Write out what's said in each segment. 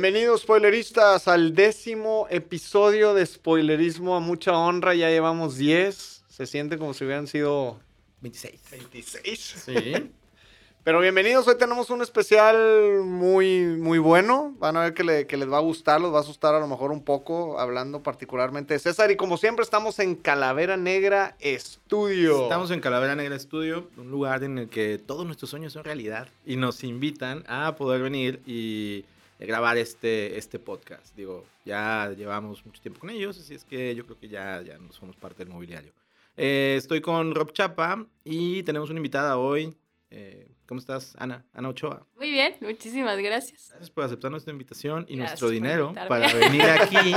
Bienvenidos, spoileristas, al décimo episodio de spoilerismo a mucha honra. Ya llevamos 10. Se siente como si hubieran sido 26. 26. Sí. Pero bienvenidos, hoy tenemos un especial muy, muy bueno. Van a ver que, le- que les va a gustar, los va a asustar a lo mejor un poco, hablando particularmente de César. Y como siempre, estamos en Calavera Negra Estudio. Estamos en Calavera Negra Studio, un lugar en el que todos nuestros sueños son realidad y nos invitan a poder venir y grabar este, este podcast. Digo, ya llevamos mucho tiempo con ellos, así es que yo creo que ya, ya no somos parte del mobiliario. Eh, estoy con Rob Chapa y tenemos una invitada hoy. Eh, ¿Cómo estás, Ana? Ana Ochoa. Muy bien, muchísimas gracias. Gracias por aceptar nuestra invitación y Gracias nuestro dinero para venir aquí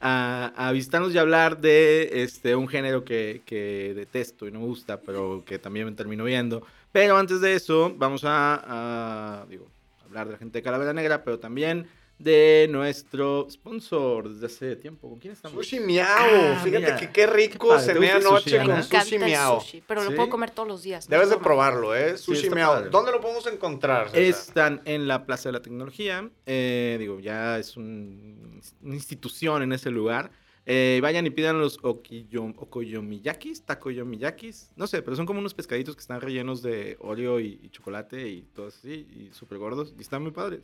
a, a visitarnos y hablar de este, un género que, que detesto y no me gusta, pero que también me termino viendo. Pero antes de eso, vamos a, a, digo, hablar de la gente de Calavera Negra, pero también de nuestro sponsor desde hace tiempo. ¿Con quién estamos? Sushi Miao. Ah, Fíjate mira. que qué rico Qué padre. ¿Te cené anoche sushi, con Sushi Miao. sushi, pero ¿Sí? lo puedo comer todos los días. Debes es de probarlo, ¿eh? Sushi está Miao. padre. ¿Dónde lo podemos encontrar? César? Están en la Plaza de la Tecnología. eh, digo, ya es un- una institución en ese lugar. Eh, vayan y pidan los okiyo- okoyomiyakis, takoyomiyakis. No sé, pero son como unos pescaditos que están rellenos de Oreo y, y chocolate y todo así, y súper gordos. Y están muy padres.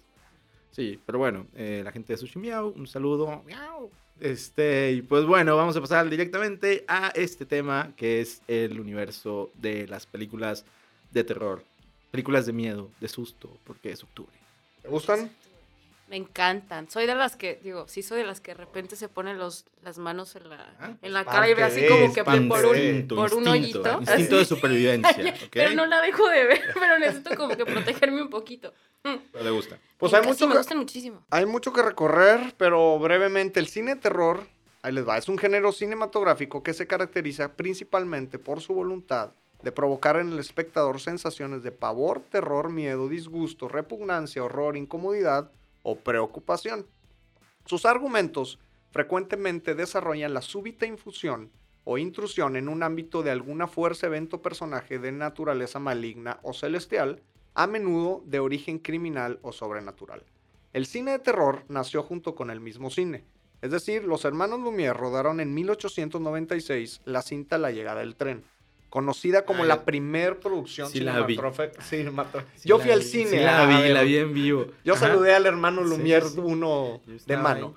Sí, pero bueno, eh, la gente de Sushi Miau, un saludo. Miau. Este, y pues bueno, vamos a pasar directamente a este tema que es el universo de las películas de terror. Películas de miedo, de susto, porque es octubre. ¿Te gustan? Me encantan. Soy de las que, digo, sí soy de las que de repente se ponen los, las manos en la, Ah, en la cara y ve así como que parte por un, por un instinto, hoyito. Instinto de supervivencia. Pero no la dejo de ver, pero necesito como que protegerme un poquito. Pero le gusta. Pues Me hay mucho, me que, gustan muchísimo. hay mucho que recorrer, pero brevemente, el cine terror, ahí les va, es un género cinematográfico que se caracteriza principalmente por su voluntad de provocar en el espectador sensaciones de pavor, terror, miedo, disgusto, repugnancia, horror, incomodidad o preocupación. Sus argumentos frecuentemente desarrollan la súbita infusión o intrusión en un ámbito de alguna fuerza, evento, personaje de naturaleza maligna o celestial, a menudo de origen criminal o sobrenatural. El cine de terror nació junto con el mismo cine. Es decir, los hermanos Lumière rodaron en 1896 la cinta La llegada del tren, conocida como Ah, la primer producción Sí la vi. cinematográfica- cinematográfica. Sí Yo fui al vi, cine. Sí la vi, ver- la vi en vivo. Yo Ajá. saludé al hermano Sí, Lumière sí, sí. uno de mano.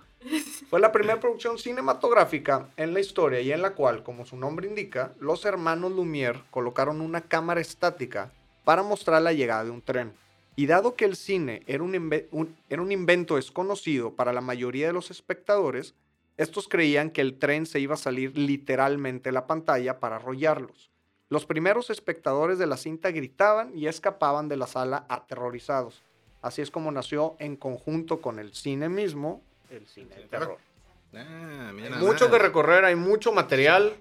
Fue la primera producción cinematográfica en la historia y en la cual, como su nombre indica, los hermanos Lumière colocaron una cámara estática para mostrar la llegada de un tren. Y dado que el cine era un, un- era un invento desconocido para la mayoría de los espectadores, estos creían que el tren se iba a salir literalmente de la pantalla para arrollarlos. Los primeros espectadores de la cinta gritaban y escapaban de la sala aterrorizados. Así es como nació en conjunto con el cine mismo, el cine de terror. Ah, mira Hay mucho que recorrer, hay mucho material.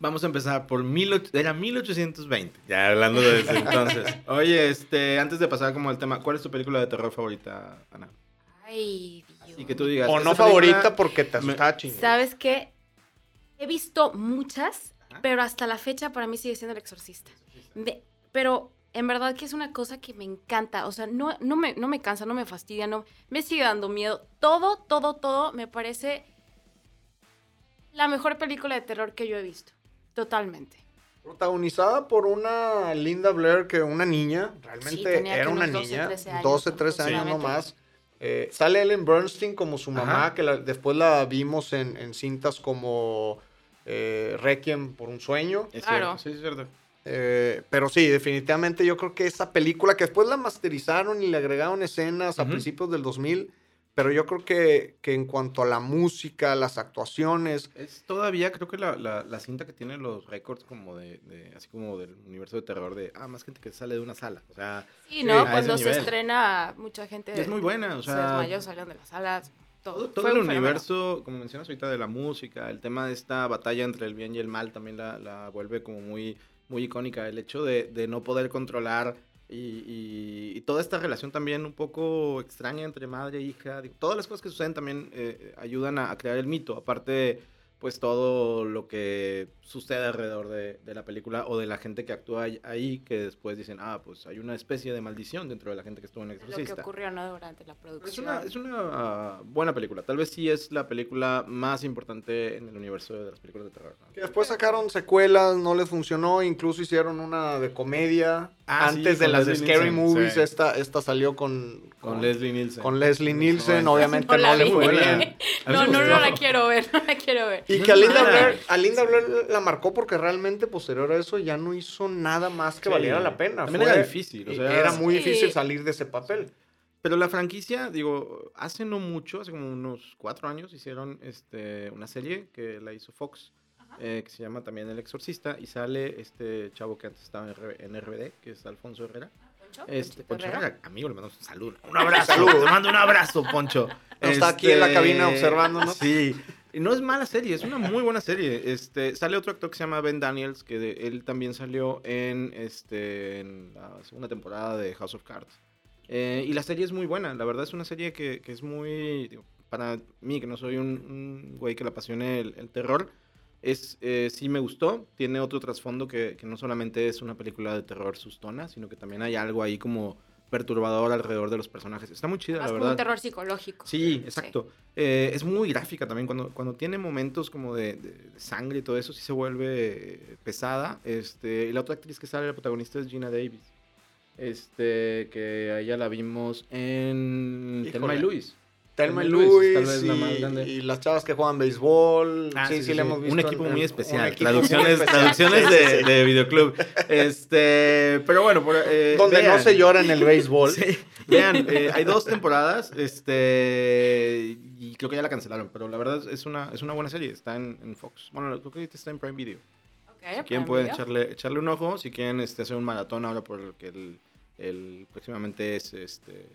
Vamos a empezar por mil era 1820. Ya hablando de ese entonces. Oye, este, antes de pasar como al tema, ¿cuál es tu película de terror favorita, Ana? Ay, Dios. Y que tú digas. O no "Esta película favorita porque te me- chingón. ¿Sabes qué? He visto muchas, Ajá. pero hasta la fecha para mí sigue siendo El Exorcista. Me- pero en verdad que es una cosa que me encanta. O sea, no, no, me, no me cansa, no me fastidia, no me sigue dando miedo. Todo, todo, todo me parece la mejor película de terror que yo he visto. Totalmente. Protagonizada por una Linda Blair, que una niña, realmente era una unos 12, niña, 13 años, 12, 13 años no aproximadamente. más. Eh, sale Ellen Bernstein como su mamá, Ajá. que la- después la vimos en, en cintas como eh, Requiem por un sueño. Es Claro. cierto, sí, es cierto. Eh, pero sí, definitivamente yo creo que esa película que después la masterizaron y le agregaron escenas a Ujú. principios del 2000, pero yo creo que, que en cuanto a la música, las actuaciones, Es todavía, creo que la, la, la cinta que tiene los récords como de, de- así como del universo de terror de, ah, más gente que sale de una sala. O sea, Sí, ¿no? Cuando se nivel. estrena, mucha gente y es muy buena, o se sea, desmayó, salieron de las salas. Todo, todo, Fue el un fenómeno. universo, como mencionas ahorita, de la música, el tema de esta batalla entre el bien y el mal también la, la vuelve como muy, muy icónica. El hecho de, de no poder controlar y, y- y toda esta relación también un poco extraña entre madre e hija. digo, todas las cosas que suceden también eh, ayudan a, a crear el mito. Aparte pues todo lo que sucede alrededor de, de la película o de la gente que actúa ahí- que después dicen, ah, pues hay una especie de maldición dentro de la gente que estuvo en El Lo que Exorcista. ocurrió ¿no? durante la Es producción. una, es una ah, buena película. Tal vez sí es la película más importante en el universo de las películas de terror. ¿no? Que después sacaron secuelas, no les funcionó, incluso hicieron una de comedia. Ah, sí, Antes de con las de Leslie Scary Nielsen, Movies, sí. esta, esta salió con, Con Leslie Nielsen. con Leslie Nielsen, No, obviamente No le fue bien. No, sí no, no la quiero ver, no la quiero ver. Y No que a Linda. Blair, a Linda Blair la marcó porque realmente posterior a eso ya no hizo nada más que Sí. valiera la pena. También era difícil, o sea, era muy Sí. difícil salir de ese papel. Pero la franquicia, digo, hace no mucho, hace como unos cuatro años, hicieron este, una serie que la hizo Fox, eh, que se llama también El Exorcista, y sale este chavo que antes estaba en, RBD, que es Alfonso Herrera. ¿Poncho? Este, ¿Ponchito Poncho Herrera? Herrera, amigo, le mandamos un saludo. Un abrazo, te mando un abrazo, Poncho. Está aquí en la Este, cabina observándonos. Sí, y no es mala serie, es una muy buena serie. Este, sale otro actor que se llama Ben Daniels, que de- él también salió en, este, en la segunda temporada de House of Cards. Eh, y la serie es muy buena, la verdad es una serie que, que es muy, digo, para mí, que no soy un, un güey que le apasione el, el terror, es, eh, sí me gustó, tiene otro trasfondo que, que no solamente es una película de terror sustona, sino que también hay algo ahí como perturbador alrededor de los personajes. Está muy chida, Más la como verdad. un terror psicológico. Sí, exacto. Eh, es muy gráfica también. Cuando, cuando tiene momentos como de, sangre y todo eso, sí se vuelve pesada. Este, y la otra actriz que sale, la protagonista es Gina Davis. Este, que a ella la vimos en Híjole. Telma y Luis. Telma y Luis, Luis, tal vez la más y, grande. y las chavas que juegan béisbol. Ah, sí, sí, le hemos visto. Un equipo en- muy especial. equipo muy traducciones especial. traducciones de, sí, sí. de videoclub. Este, pero bueno, por, eh, Donde no se llora en el béisbol. Sí, vean, eh, hay dos temporadas, este, y creo que ya la cancelaron, pero la verdad es una, es una buena serie, está en, en Fox. Bueno, creo que ahorita está en Prime Video. Ok, Si quieren pueden Video. echarle, echarle un ojo, si quieren este, hacer un maratón ahora por el que el, el próximamente es este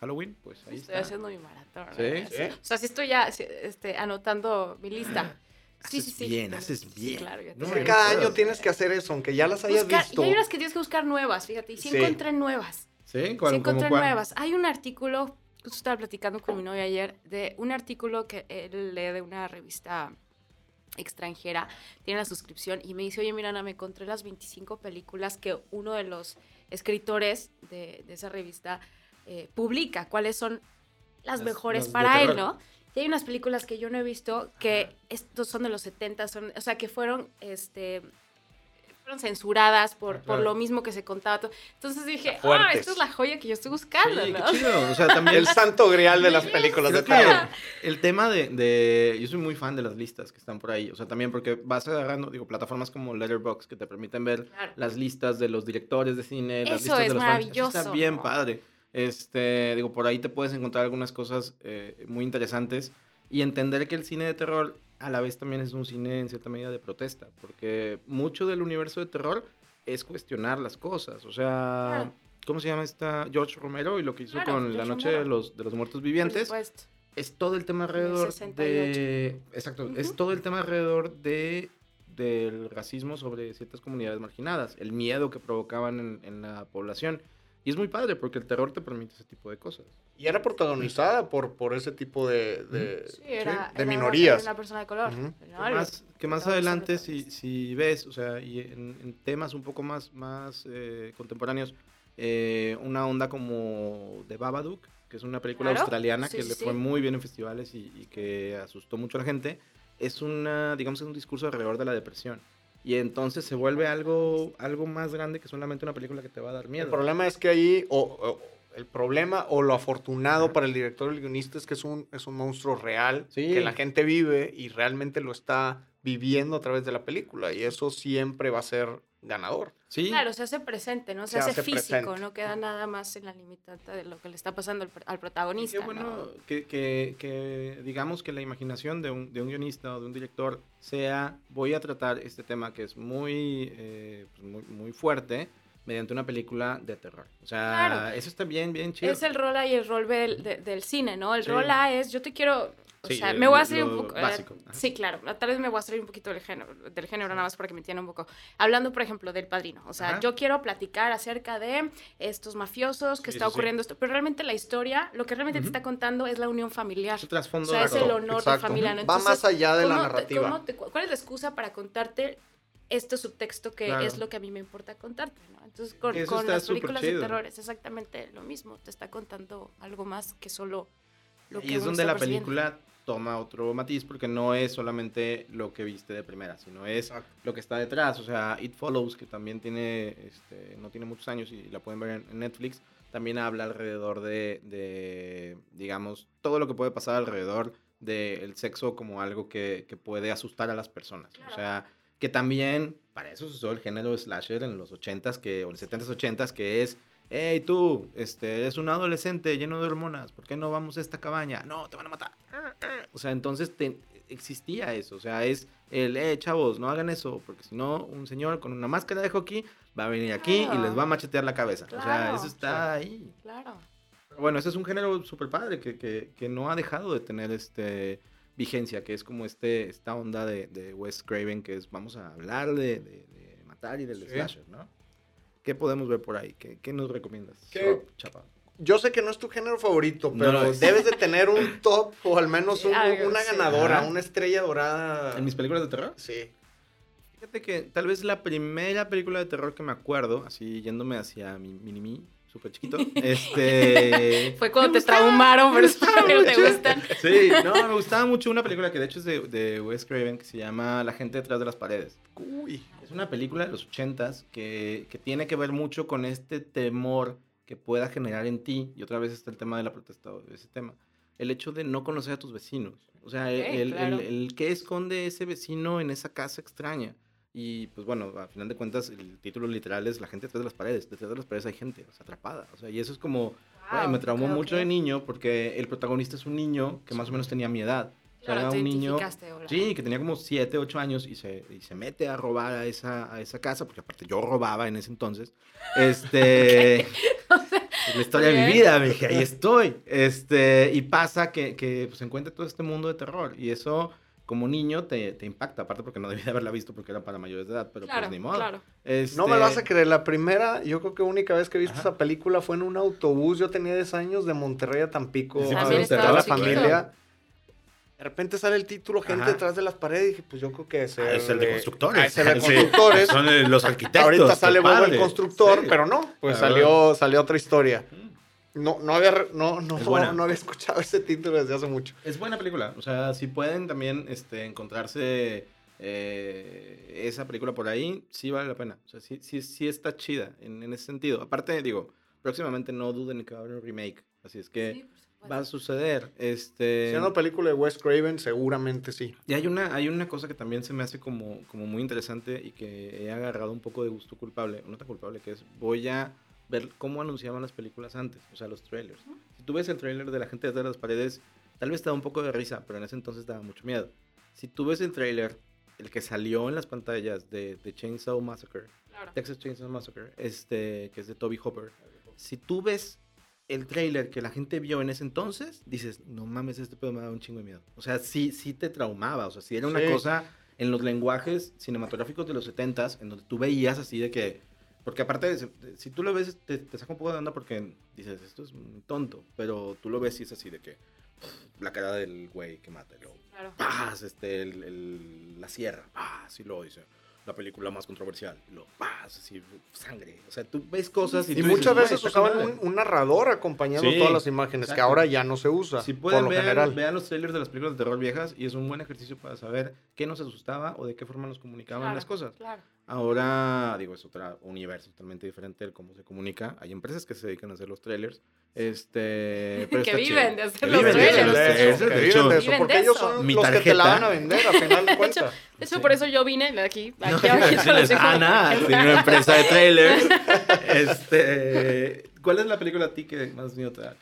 Halloween, pues ahí Estoy está. haciendo mi maratón. ¿Sí? ¿eh? ¿Sí? O sea, sí estoy ya sí, este, anotando mi lista. Sí, Haces sí, sí. bien, Sí, haces sí, bien. claro, ya No, cada año tienes que hacer eso, aunque ya las hayas Buscar- visto. y hay unas que tienes que buscar nuevas, fíjate. Y sí, Sí. encontré nuevas. ¿Sí? Sí ¿Cuál, como encontré cuál? nuevas. Hay un artículo, justo estaba platicando con mi novia ayer, de un artículo que él lee de una revista extranjera, tiene la suscripción y me dice, oye, mira, Ana, me encontré las 25 películas que uno de los escritores de, de esa revista eh, publica, cuáles son las, Las- mejores las para él. ¿no? Y hay unas películas que yo no he visto que estos son de los 70, son, o sea, que fueron, este, fueron censuradas por, Ah, por lo mismo que se contaba. todo. Entonces dije, ah, esta es la joya que yo estoy buscando, Sí, qué ¿no? chido. O sea, también El santo grial de las películas de terror. el tema de, de- Yo soy muy fan de las listas que están por ahí. O sea, también porque vas agarrando, digo, plataformas como Letterboxd que te permiten ver Claro. las listas de los directores de cine, las Eso listas es de los fans. Eso está maravilloso, bien ¿no? padre. Este, digo, por ahí te puedes encontrar algunas cosas eh, muy interesantes y entender que el cine de terror a la vez también es un cine en cierta medida de protesta, porque mucho del universo de terror es cuestionar las cosas. O sea, Claro. ¿cómo se llama esta George Romero y lo que hizo Claro, con George La Noche Romero. de los, de los Muertos Por Vivientes? supuesto. es todo el tema alrededor 68. de exacto es Ujú. todo el tema alrededor de del racismo sobre ciertas comunidades marginadas el miedo que provocaban en, en la población y es muy padre porque el terror te permite ese tipo de cosas Y era protagonizada por, por ese tipo de, de, Sí, era, de era minorías. Una persona de color. Ujú. ¿no? que más, que más adelante si, si ves o sea y en, en temas un poco más más eh, contemporáneos eh, una onda como de Babadook que es una película Claro. australiana Sí, que sí, le fue muy bien en festivales y, y que asustó mucho a la gente es una digamos es un discurso alrededor de la depresión y entonces se vuelve algo algo más grande que solamente una película que te va a dar miedo El problema es que ahí, o, o- el problema o lo afortunado para el director y el guionista es que es un, es un monstruo real Sí. que la gente vive y realmente lo está viviendo a través de la película y eso siempre va a ser ganador. Sí Claro, se hace presente, ¿no? Se, Se hace, hace físico, presente. no queda nada más en la limitante de lo que le está pasando al, al Y protagonista. Qué bueno ¿no? que, que- que digamos que la imaginación de un, de un guionista o de un director sea, voy a tratar este tema que es muy, eh, pues, muy, muy fuerte mediante una película de terror. O sea, Claro. eso está bien, bien chido. Es el rol A y el rol B del, de- del cine, ¿no? El Sí. rol A es, yo te quiero, o Sí, sea, eh, me voy a salir un poco. eh, básico. Sí, claro. Tal vez me voy a salir un poquito del género, del género nada más para que me entiendan un poco. Hablando, por ejemplo, del padrino. O sea, Ajá. yo quiero platicar acerca de estos mafiosos, que Sí, está sí. ocurriendo esto. Pero realmente la historia, lo que realmente te está contando es la unión familiar. Es el trasfondo O sea, es el honor de Exacto. familia. ¿no? Va más allá de la ¿cómo te- narrativa. cómo te- ¿Cuál es la excusa para contarte este subtexto que Claro. es lo que a mí me importa contarte? ¿no? Entonces, con, con las películas de terror es exactamente lo mismo. Te está contando algo más que solo lo que Y es donde la película toma otro matiz porque no es solamente lo que viste de primera, sino es Exacto. lo que está detrás. O sea, It Follows, que también tiene, este, no tiene muchos años y la pueden ver en, Netflix, también habla alrededor de, de, digamos, todo lo que puede pasar alrededor del sexo como algo que, que puede asustar a las personas. Claro. O sea, que también, para eso se usó el género slasher en los 80s, que, o los 70s, 80s, que es hey tú, este, eres un adolescente lleno de hormonas, ¿por qué no vamos a esta cabaña? No, te van a matar. O sea, entonces te- existía eso, o sea, es el, eh, chavos, no hagan eso, porque si no, un señor con una máscara de hockey va a venir aquí y les va a machetear la cabeza. O sea, eso está ahí. Claro. Pero bueno, ese es un género súper padre que, que, que no ha dejado de tener este vigencia, que es como este, esta onda de, de Wes Craven, que es vamos a hablar de, de- de matar y del Sí. slasher, ¿no? ¿Qué podemos ver por ahí? ¿Qué, qué nos recomiendas? ¿Qué? Chapa? Yo sé que no es tu género favorito, pero debes de tener un top o al menos un- una sí. ganadora, Ajá. una estrella dorada. ¿En mis películas de terror? Sí. Fíjate que tal vez la primera película de terror que me acuerdo, así yéndome hacia mi mini mí, súper chiquito, este... Fue cuando te traumaron, pero es que no te gustan. Sí, no, me gustaba mucho una película que de hecho es de, de Wes Craven que se llama La gente detrás de las paredes. Uy. Es una película de los ochentas que, que tiene que ver mucho con este temor que pueda generar en ti, y otra vez está el tema de la protesta, ese tema, el hecho de no conocer a tus vecinos. O sea, el, el, claro. el- el qué esconde ese vecino en esa casa extraña. Y pues bueno, a final de cuentas, el título literal es La gente detrás de las paredes. Detrás de las paredes hay gente, o sea, atrapada. O sea, y eso es como, Wow, me traumó mucho de niño porque el protagonista es un niño que más o menos tenía mi edad. Claro, era un niño... hola. Sí, que tenía como 7, 8 años y se, y se mete a robar a esa, a esa casa, porque aparte yo robaba en ese entonces. Este. es la historia de mi vida, me dije, ahí estoy. Este, y pasa que, que pues, encuentra todo este mundo de terror. Y eso, como niño, te, te impacta. Aparte, porque no debía de haberla visto porque era para mayores de edad, pero Claro, pues ni modo. claro. No me lo vas Este, a creer, la primera, yo creo que única vez que he visto Ajá. esa película fue en un autobús. Yo tenía 10 años de Monterrey a Tampico. Sí, a la chiquito. familia. De repente sale el título, gente Ajá. detrás de las paredes. Y dije, pues yo creo que es Ah, es el de constructores. Ah, es el de Sí, constructores. Son los arquitectos. Ahorita sale Bobo el constructor, Sí. pero no, pues Ah, salió, salió otra historia. No, no, había, no, no, Es buena. no había escuchado ese título desde hace mucho. Es buena película. O sea, si pueden también este, encontrarse eh, esa película por ahí, sí vale la pena. O sea, sí, sí, sí está chida en, en ese sentido. Aparte, digo, próximamente no duden que va a haber un remake. Así es que Sí, por supuesto. Va a suceder. Este, Siendo película de Wes Craven, seguramente sí. y hay una, hay una cosa que también se me hace como, como muy interesante y que he agarrado un poco de gusto culpable, no tan culpable, que es voy a ver cómo anunciaban las películas antes, o sea, los trailers. Si tú ves el trailer de la gente detrás de las paredes, tal vez te da un poco de risa, pero en ese entonces daba mucho miedo. Si tú ves el trailer, el que salió en las pantallas de, de Chainsaw Massacre, Claro. Texas Chainsaw Massacre, este, que es de Toby Hopper, si tú ves el trailer que la gente vio en ese entonces, dices, no mames, este pedo me da un chingo de miedo. O sea, sí, sí te traumaba. O sea, sí era una Sí. cosa en los lenguajes cinematográficos de los 70s, en donde tú veías así de que. Porque aparte, de- si tú lo ves, te, te saca un poco de onda porque dices, esto es muy tonto. Pero tú lo ves y es así de que. pff, La cara del güey que mata, y luego, Claro. ¡paz! Este, el, el- la sierra, ¡paz! Y luego dice, la película más controversial, y luego, ¡paz! Así, sangre. O sea, tú ves cosas y, Y tú muchas dices, "Güey, veces madre". un, un narrador acompañando Sí, todas las imágenes, que ahora ya no se usa. Si por pueden, lo vean, general. vean los trailers de las películas de terror viejas y es un buen ejercicio para saber qué nos asustaba o de qué forma nos comunicaban Claro, las cosas. Claro. Ahora, digo, es otro universo totalmente diferente el cómo se comunica. Hay empresas que se dedican a hacer los trailers. Este, pero Que viven chido. de hacer Que los viven de trailers. de eso, de que hecho. viven de eso, porque de ellos eso. son Mi los que te la van a vender a final de cuentas. De hecho, Sí. por eso yo vine de aquí. No, aquí, decirles, Ana, tiene una empresa de trailers. Este, ¿Cuál es la película a ti que más miedo te da?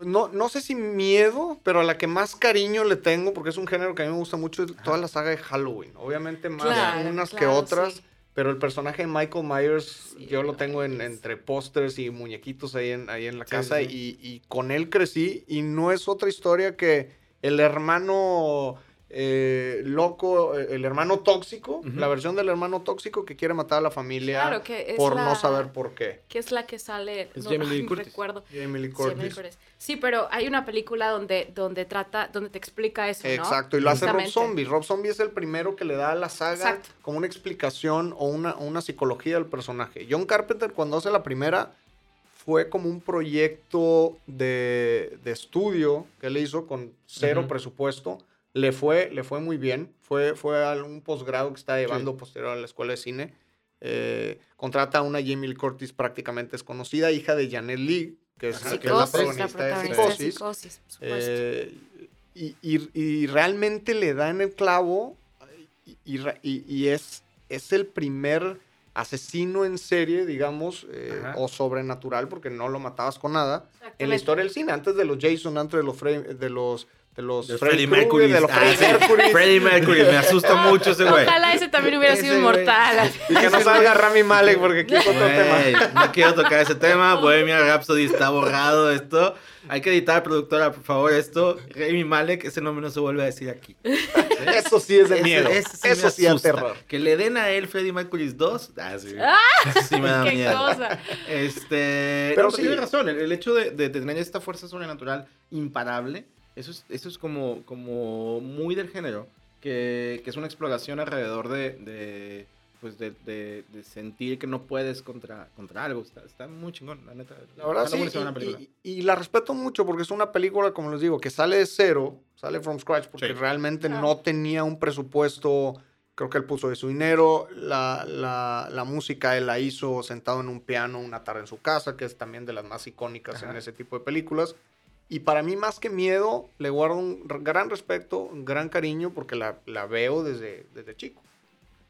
No, no sé si miedo, pero a la que más cariño le tengo, porque es un género que a mí me gusta mucho, es toda la saga de Halloween. Obviamente más Claro, unas que otras, sí. pero el personaje de Michael Myers, Sí, yo lo tengo en- entre pósters y muñequitos ahí en, ahí en la Sí, casa sí. Y, y con él crecí y no es otra historia que, el hermano eh, loco, eh, el hermano tóxico, la versión del hermano tóxico que quiere matar a la familia Claro, que es por la- no saber por qué. Que es la que sale. Es no, Jamie Lee Curtis. recuerdo. Jamie Lee Sí, Jamie Lee Curtis. Curtis. Sí, pero hay una película donde, donde trata, donde te explica eso, ¿no? Exacto, y lo hace Rob. Zombie. Rob Zombie es el primero que le da a la saga Exacto. como una explicación o una, una psicología del personaje. John Carpenter cuando hace la primera fue como un proyecto de, de estudio que él hizo con cero presupuesto. Le fue, le fue muy bien. Fue, fue a un posgrado que está llevando posterior a la escuela de cine. Eh, contrata a una Jamie Lee Curtis prácticamente desconocida, hija de Janet Lee, que es, Ajá, que es la protagonista de Psicosis. Psicosis, por supuesto. Eh, y, y- y realmente le da en el clavo y, y es, es el primer asesino en serie, digamos, eh, o sobrenatural, porque no lo matabas con nada, en la historia del cine, antes de los Jason, antes de los, Fre- de los, de los De Freddy Freddie Mercury. de los Ah, Freddie. Mercury, Freddie Mercury, me asusta mucho ese güey. Ojalá ese también hubiera Ese sido inmortal. y que no salga Rami Malek, porque es otro tema. No quiero tocar ese tema. Bohemian Rhapsody está borrado esto. Hay que editar, productora, por favor, esto. Remy Malek, ese nombre no se vuelve a decir aquí. Eso sí es de Ese- miedo. ese sí Eso sí es terror. Que le den a él Freddie Mercury 2. Ah, sí. ¡Ah! Eso sí me da Qué miedo. cosa. Este. Pero Pero sí. tiene razón. El, el hecho de, de tener esta fuerza sobrenatural imparable, eso es, eso es como, como muy del género. Que, que es una exploración alrededor de. de pues de, de- de sentir que no puedes contra, contra algo. Está, está muy chingón, la neta. La verdad sí, y- película. y, y la respeto mucho porque es una película, como les digo, que sale de cero, sale from scratch, porque Sí. realmente Ah. no tenía un presupuesto, creo que él puso de su dinero, la, la, la música él la hizo sentado en un piano una tarde en su casa, que es también de las más icónicas en ese tipo de películas. Y para mí, más que miedo, le guardo un gran respeto, un gran cariño, porque la, la veo desde, desde chico.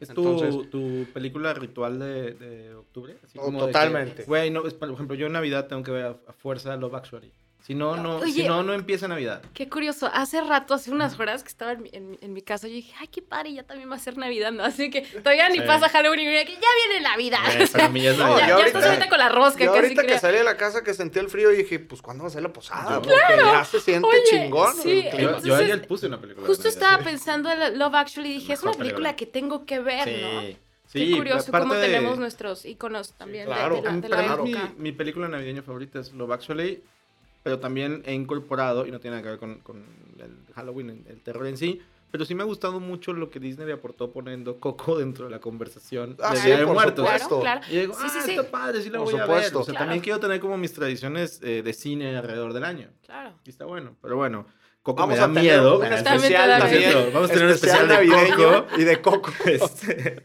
¿Es tu, Entonces- tu película ritual de, de octubre? Así Oh, como totalmente. Güey, no, es, por ejemplo, yo en Navidad tengo que ver a, a fuerza Love Actually. Si no, no, Oye. si no, no empieza Navidad. Qué curioso. Hace rato, hace unas horas que estaba en mi, en mi- en mi casa, yo dije, ay, qué padre, ya también va a ser Navidad, ¿no? Así que todavía ni Sí. pasa Halloween y mira que ya viene Navidad. Güey, para mí ya es No, Navidad. ya, y ya ahorita- estás ahorita con la rosca, Yo casi ahorita que creo. salí de la casa que sentí el frío dije, pues ¿cuándo va a ser la posada? Yo- Porque ya se siente Oye, chingón. sí, el clima. Yo, Entonces, yo ayer puse una película. de Justo Navidad. estaba pensando en Love Actually y dije, es una película película. que tengo que ver, Sí, ¿no? sí. Qué curioso aparte cómo de- tenemos nuestros iconos también de- claro. de, la, de la mí, época. mi, mi película navideña favorita es Love Actually, pero también he incorporado, y no tiene nada que ver con, con el Halloween, el, terror en sí, pero sí me ha gustado mucho lo que Disney le aportó poniendo Coco dentro de la conversación Ah, de sí, Día de por Muertos. supuesto. Claro, claro. Y digo, Sí, ah, sí, sí. está padre, sí la Por voy a ver. supuesto. O sea, Claro. también quiero tener como mis tradiciones eh, de cine alrededor del año. Claro. Y está bueno, pero bueno. Coco Vamos me da a tener miedo. un Ah, especial. Vamos a tener un especial de navideño Coco. y de Coco. Este,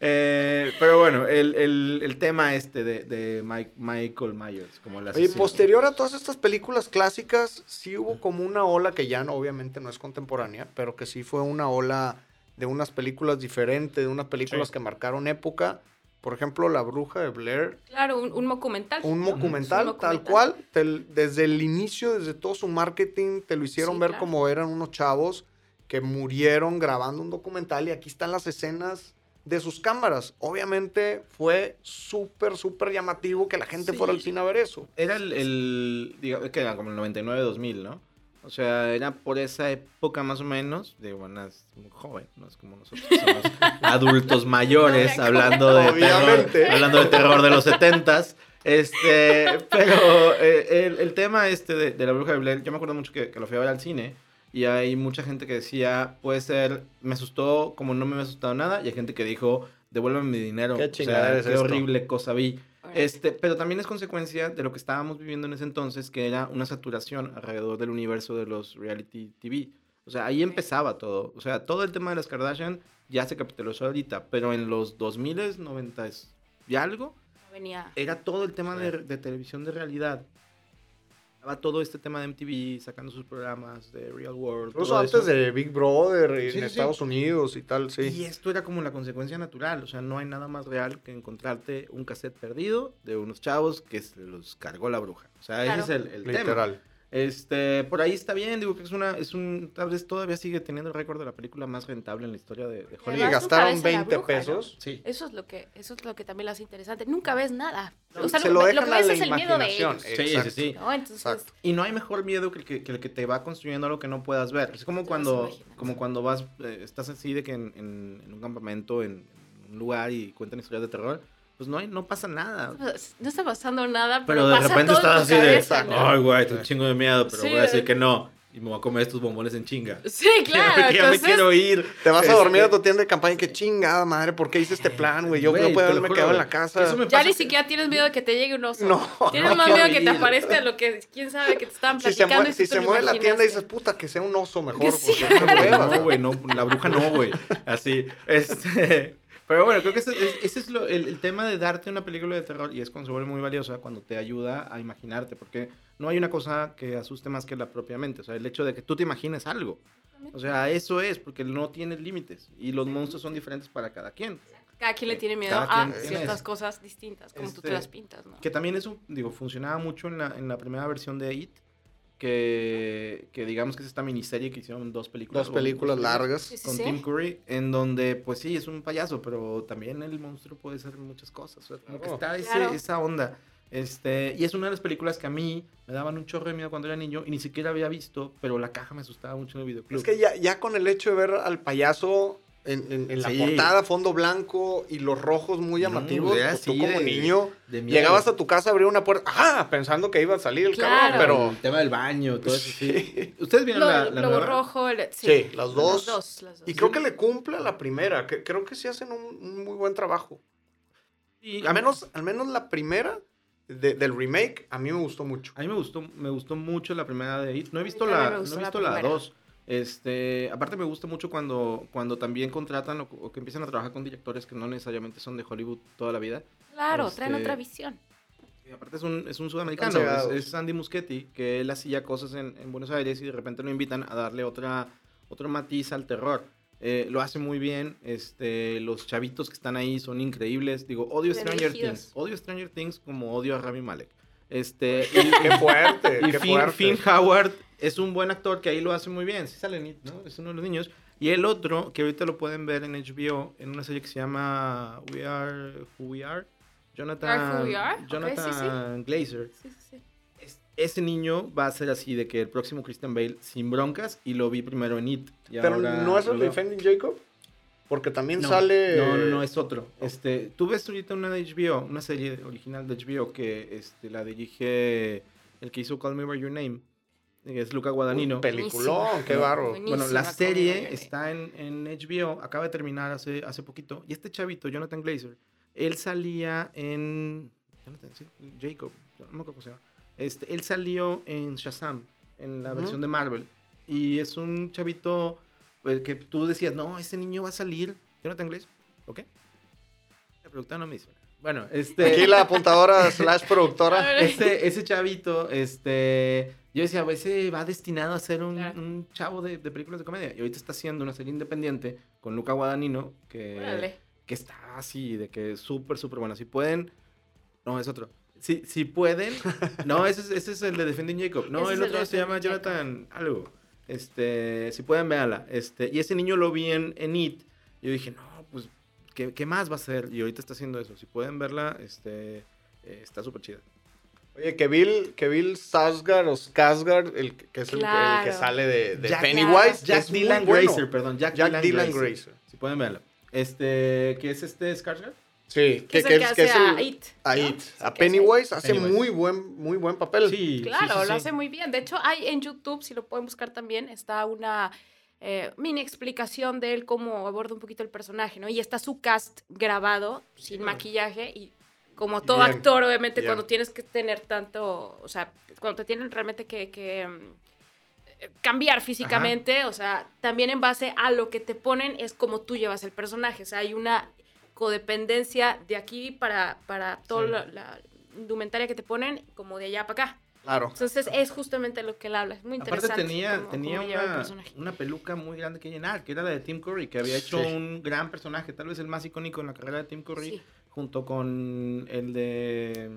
eh, pero bueno, el, el- el tema este de, de Mike- Michael Myers, como la Oye, posterior a todas estas películas clásicas, sí hubo como una ola que ya no, obviamente no es contemporánea, pero que sí fue una ola de unas películas diferentes, de unas películas Sí. que marcaron época. Por ejemplo, La Bruja de Blair, Claro, un, un documental. un documental, tal cual, te- desde el inicio, desde todo su marketing, te lo hicieron Sí, ver claro. como eran unos chavos que murieron grabando un documental y aquí están las escenas de sus cámaras. Obviamente fue súper, súper llamativo que la gente Sí. fuera al cine a ver eso. Era el, el digamos, que era como el 99-2000, ¿no? O sea, era por esa época más o menos, de bueno, es muy joven, no es como nosotros somos adultos mayores No, hablando de Obviamente. terror, hablando de terror de los setentas. Este, pero eh, el, el tema este de, de la bruja de Blair, yo me acuerdo mucho que, que lo fui a ver al cine y hay mucha gente que decía, puede ser, me asustó como no me había asustado nada, y hay gente que dijo, devuélveme mi dinero. Qué o chingadera sea, es qué horrible cosa vi. Este, pero también es consecuencia de lo que estábamos viviendo en ese entonces, que era una saturación alrededor del universo de los reality TV. O sea, ahí empezaba todo. O sea, todo el tema de las Kardashian ya se capitalizó ahorita, pero en los 2000, 90 y algo, Venía. era todo el tema Sí. de, de televisión de realidad. Estaba todo este tema de MTV sacando sus programas de Real World. Incluso todo antes eso. de Big Brother en Sí, sí, sí. Estados Unidos y tal, sí. Y esto era como la consecuencia natural, o sea, no hay nada más real que encontrarte un cassette perdido de unos chavos que se los cargó la bruja. O sea, Claro. ese es el, el tema. Este, por ahí está bien, digo que es una, es un, tal vez todavía sigue teniendo el récord de la película más rentable en la historia de, de Y Hollywood. gastaron nunca ves a la 20 bruja, ¿no? pesos. Sí. Eso es lo que, eso es lo que también lo hace interesante. Nunca ves nada. O sea, se lo, lo lo que ves la es el miedo de ellos. Sí, Exacto. sí, sí. ¿no? Entonces, Exacto. Y no hay mejor miedo que el que, que el que te va construyendo algo que no puedas ver. Es como cuando, como cuando vas, eh, estás así de que en, en- en un campamento, en, en un lugar y cuentan historias de terror, pues no, hay, no pasa nada. no está pasando nada, pero, Pero de pasa repente todo estás así de, cabeza, ¿no? ay, güey, tengo un chingo de miedo, pero Sí, voy a decir de- que no. Y me voy a comer estos bombones en chinga. Sí, claro. que ya me quiero ir. Te vas a Este, dormir a tu tienda de campaña y qué chingada madre, ¿por qué hice este plan, güey? Yo Güey, no puedo haberme quedado en la casa. Eso me ya pasa ni siquiera tienes miedo de que te llegue un oso. No. Tienes No más miedo que te ir. aparezca lo que, quién sabe, que te estaban Si se, platicando. mueve, y si se mueve la tienda y dices, puta, que sea un oso mejor. Sí. No, güey, no, la bruja no, güey. Así. Este, pero bueno, creo que ese, es- ese es lo- el, el tema de darte una película de terror y es cuando se vuelve muy valiosa, cuando te ayuda a imaginarte, porque no hay una cosa que asuste más que la propia mente. O sea, el hecho de que tú te imagines algo. O sea, eso es, porque no tienes límites y los monstruos son diferentes para cada quien. Cada quien le tiene miedo a ciertas cosas distintas, como tú te Este, las pintas, ¿no? Que también eso, digo, funcionaba mucho en la, en la primera versión de It, que, que digamos que es esta miniserie que hicieron dos películas. Dos películas largas. Sí, con sí. Tim Curry, en donde, pues sí, es un payaso, pero también el monstruo puede ser muchas cosas. o sea, como que está ese- Claro. esa onda. Este, y es una de las películas que a mí me daban un chorro de miedo cuando era niño y ni siquiera había visto, pero la caja me asustaba mucho en el videoclub. Es que ya, ya con el hecho de ver al payaso en, en- en la Sí. portada, fondo blanco y los rojos muy llamativos, pues tú como de- niño de llegabas a tu casa, abrías una puerta, ¡ah! Pensando que iba a salir el Claro. cabrón, pero... El tema del baño, todo eso, sí. Sí. ¿Ustedes vieron Lo, la, la Lobo nueva? rojo, el- sí. Sí, las dos. Las dos, las dos. Y creo que le cumple a la primera, que creo que sí hacen un, un muy buen trabajo. Y Al menos, al menos la primera de- del remake a mí me gustó mucho. A mí me gustó, me gustó mucho la primera de It. No he visto la, no he la visto la primera. 2. Este, aparte me gusta mucho cuando, cuando también contratan o, o que empiezan a trabajar con directores que no necesariamente son de Hollywood toda la vida. Claro, traen Este, otra visión. Y aparte es un, es un sudamericano, es, Andy Muschietti, que él hacía cosas en, en Buenos Aires y de repente lo invitan a darle otra, otro matiz al terror. Eh, lo hace muy bien, este, los chavitos que están ahí son increíbles. Digo, odio Bien Stranger elegidos. Things, odio Stranger Things como odio a Rami Malek. Este, y, Qué fuerte, y qué Finn, fuerte. Finn Howard es un buen actor que ahí lo hace muy bien. Sí sale en It, ¿no? Es uno de los niños. Y el otro, que ahorita lo pueden ver en HBO, en una serie que se llama We Are Who We Are. Jonathan, We Are Who We Are, ok, Jonathan sí, Glazer. Sí, sí, sí. Es- ese niño va a ser así de que el próximo Christian Bale sin broncas y lo vi primero en It. y Pero ahora no es lo el. Defending Jacob. Porque también No, sale. No, no, no, es otro. Este, tú ves ahorita una de HBO, una serie original de HBO que este, la dirige el que hizo Call Me By Your Name, es Luca Guadagnino. Un peliculón, qué barro. Bueno, la serie está en, en HBO, acaba de terminar hace, hace poquito. Y este chavito, Jonathan Glazer, él salía en. Jonathan, sí, Jacob, no me acuerdo cómo se llama. Este, él salió en Shazam, en la versión de Marvel. Y es un chavito pues, que tú decías, no, ese niño va a salir. Jonathan Glazer, ¿ok? La productora no me dice. Bueno, este. Aquí la apuntadora slash productora. Ese, ese chavito, este, yo decía, ese va destinado a ser un, Claro. un chavo de, de películas de comedia. Y ahorita está haciendo una serie independiente con Luca Guadagnino, que, Órale. que está así, de que es súper, súper bueno. Si pueden, no, es otro. Si, si pueden, no, ese es, ese es el de Defending Jacob. No, Ese el otro se llama Jonathan algo. Este, si pueden, véanla. Este, y ese niño lo vi en, en It. Yo dije, no, pues, ¿qué, qué más va a hacer? Y ahorita está haciendo eso. Si pueden verla, este, eh, está súper chida. Oye, que Bill, que Bill o Skarsgård, el que es el, que- el que sale de, de Jack- Pennywise, Jack es Dylan bueno. Grazer, perdón. Jack, Jack Dylan, Dylan Grazer. Grazer. Si pueden verlo. Este, ¿qué es este Skarsgård? Sí, Que es el que hace a el- It. a ¿no? It. A Pennywise hace Pennywise. muy buen, muy buen papel. Sí, Claro, sí, sí, lo sí. hace muy bien. De hecho, hay en YouTube, si lo pueden buscar también, está una eh, mini explicación de él cómo aborda un poquito el personaje, ¿no? Y está su cast grabado, sin maquillaje, y como todo Bien, actor, obviamente, bien. cuando tienes que tener tanto, o sea, cuando te tienen realmente que, que, mm, cambiar físicamente, o sea, también en base a lo que te ponen es como tú llevas el personaje, o sea, hay una codependencia de aquí para, para toda Sí. la, la indumentaria que te ponen, como de allá para acá. Claro. Entonces es justamente lo que él habla. Es muy Aparte interesante. tenía, cómo- tenía cómo una, personaje. una peluca muy grande que llenar, que era la de Tim Curry, que había hecho Sí. un gran personaje, tal vez el más icónico en la carrera de Tim Curry, Sí. Junto con el de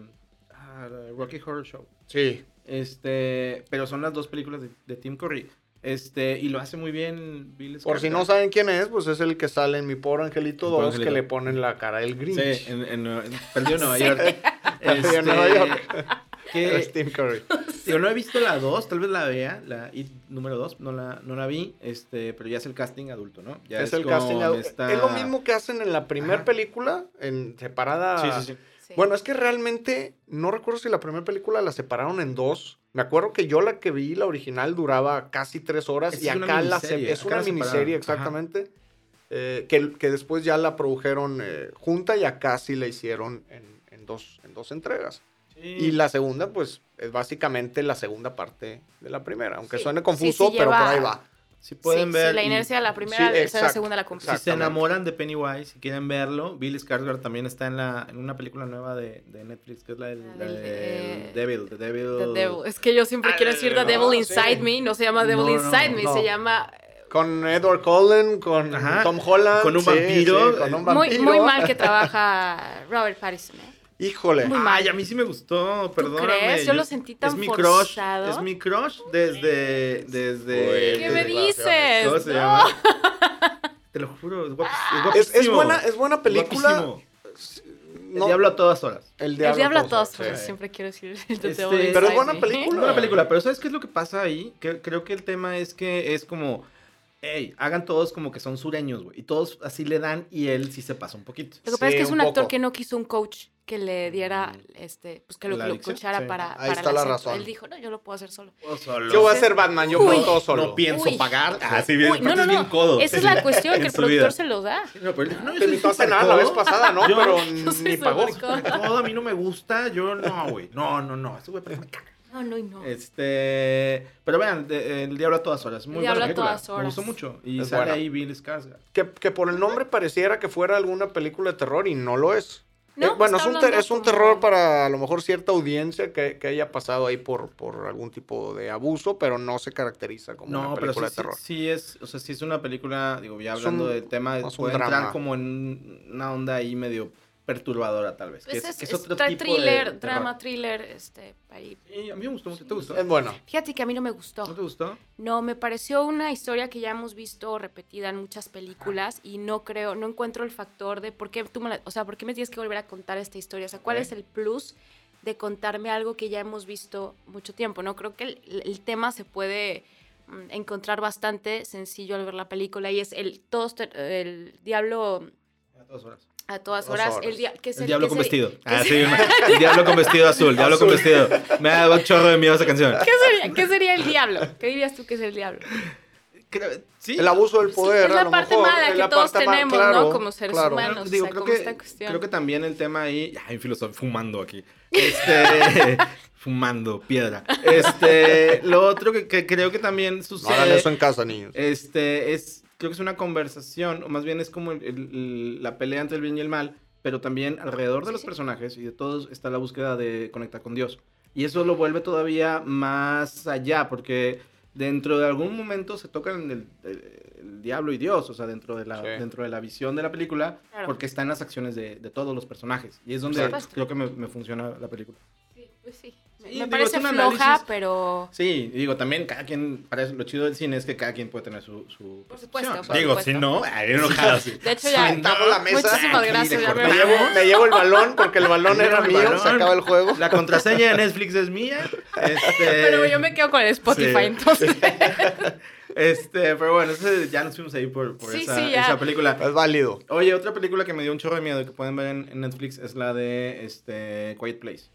ah, Rocky Horror Show. Sí. Este, pero son las dos películas de, de Tim Curry. Este, y lo hace muy bien Bill Por si no saben quién es, pues es el que sale en Mi Pobre Angelito Mi Pobre 2, que Angelito. le ponen la cara del Grinch. Sí, en, en, en Perdido en Nueva York. En Nueva York. Que- Tim Curry. Digo, no he visto la 2, tal vez la vea, la It número 2, no la, no la vi, este, pero ya es el casting adulto, ¿no? Ya es el casting. adu- esta- Es lo mismo que hacen en la primera película, en separada. Sí, sí, sí. Sí. Bueno, es que realmente no recuerdo si la primera película la separaron en dos. Me acuerdo que yo la que vi, la original, duraba casi tres horas y es una acá la se- miniserie, es acá una miniserie, exactamente. eh, que, que después ya la produjeron eh, junta y acá sí la hicieron en, en dos, en dos entregas. Sí. Y la segunda, pues, es básicamente la segunda parte de la primera. Aunque Sí. suene confuso, sí pero por ahí va. si pueden Sí, ver. la y- inercia de la primera, Sí, esa de la segunda la cumple. Si se enamoran de Pennywise, si quieren verlo, Bill Skarsgård también está en la en una película nueva de, de Netflix que es la del, La la del, del eh, Devil, The Devil. The Devil. Es que yo siempre Ah, quiero decir The no, Devil sí. Inside Me. No se llama Devil No, no, Inside Me, no. se llama Con Edward Cullen, con Ajá. Tom Holland. Con un sí, vampiro, sí, con un eh, muy, vampiro. muy mal que trabaja Robert Pattinson. ¿eh? Híjole. Muy mal. Ay, a mí sí me gustó, perdóname. crees? Yo lo sentí tan es mi forzado. Crush, es mi crush desde... desde Uy, ¿Qué me dices? ¿Cómo se No. llama? Te lo juro, es, guapis- es Es, guapísimo. es buena, es buena película. Guapísimo. No, El diablo a todas horas. El El diablo a todas sí. horas, siempre quiero decir el Este, pero es buena película. Es buena película, pero ¿sabes qué es lo que pasa ahí? Que, creo que el tema es que es como, hey, hagan todos como que son sureños, güey. Y todos así le dan y él sí se pasa un poquito. Lo que pasa es que es un un actor poco. que no quiso un coach que le diera, este, pues que lo, ¿La lo coachara Sí. para, Ahí para está la acento. razón. Él dijo, no, yo lo puedo hacer solo. Yo voy a ser Batman, yo Uy. puedo todo solo. No pienso Uy. pagar. Ah, sí, Uy, no, no, no. Esa es la cuestión, que el productor se lo da. No, pero no, yo Te invitó a cenar la vez codo. pasada, ¿no? Yo- Pero yo ni pagó. codo. Codo, a mí no me gusta. Yo no, güey. No, no, no. Ese güey que me caga. No, no, y no. Este. Pero vean, de- El Diablo a todas horas. Muy Diablo buena a todas Me horas. gustó mucho. Y Es sale buena. ahí Bill Skarsgård. Que, que por el nombre pareciera que fuera alguna película de terror y no lo es. No, Eh, bueno, es un, ter- es un terror para a lo mejor cierta audiencia que, que haya pasado ahí por, por algún tipo de abuso, pero no se caracteriza como No, una pero sí, película de sí, terror. sí es, o sea, sí es una película, digo, ya hablando un- del tema, es un puede drama. entrar como en una onda ahí medio perturbadora tal vez. que Pues es, que es otro tra- tipo de thriller, terror. drama, thriller, este, ahí. Y a mí me gustó mucho. ¿Te gustó? Es bueno. Fíjate que a mí no me gustó. ¿No te gustó? No, me pareció una historia que ya hemos visto repetida en muchas películas y no creo, no encuentro el factor de por qué tú me la- o sea, por qué me tienes que volver a contar esta historia, o sea, ¿cuál es el plus de contarme algo que ya hemos visto mucho tiempo? No creo que el, el tema se puede mm, encontrar bastante sencillo al ver la película y es el todos el diablo A todas horas. A todas horas, horas. el, dia- que es El diablo que con es vestido. Ah, es- sí, el diablo con vestido azul. Diablo con Azul. vestido. Me da un chorro de miedo esa canción. ¿Qué sería, qué sería el diablo? ¿Qué dirías tú que es el diablo? Sí. El abuso del Sí, poder. es a la lo parte mejor, mala es que todos tenemos, claro, ¿no? Como seres claro. humanos. Digo, o sea, creo, como que, esta cuestión. creo que también el tema ahí. Ay, filósofo, fumando aquí. Este. fumando, piedra. Este. Lo otro que, que creo que también No hagan sucede. eso en casa, niños. Este. Es. Creo que es una conversación, o más bien es como el- el- la pelea entre el bien y el mal, pero también alrededor de Sí, los sí. personajes y de todos está la búsqueda de conectar con Dios. Y eso lo vuelve todavía más allá, porque dentro de algún momento se tocan el, el- el diablo y Dios, o sea, dentro de la, Sí. dentro de la visión de la película, Claro. porque está en las acciones de, de todos los personajes. Y es donde creo que me, me funciona la película. Sí, pues sí. Sí, me digo, parece floja, análisis- pero... Sí, y digo, también cada quien, para eso, lo chido del cine es que cada quien puede tener su... su Por supuesto, por Digo, supuesto. si no, ay, enojado así. De hecho, ya... Aventamos la mesa. Muchísimas gracias. me- Me llevo, me llevo el balón porque el balón era mío, balón. se acaba el juego. La contraseña de Netflix es mía. Este, Pero yo me quedo con el Spotify, Sí. entonces. Este, pero bueno, ya nos fuimos ahí por, por Sí, esa, sí, esa película. Es válido. Oye, otra película que me dio un chorro de miedo que pueden ver en, en Netflix es la de este, Quiet Place.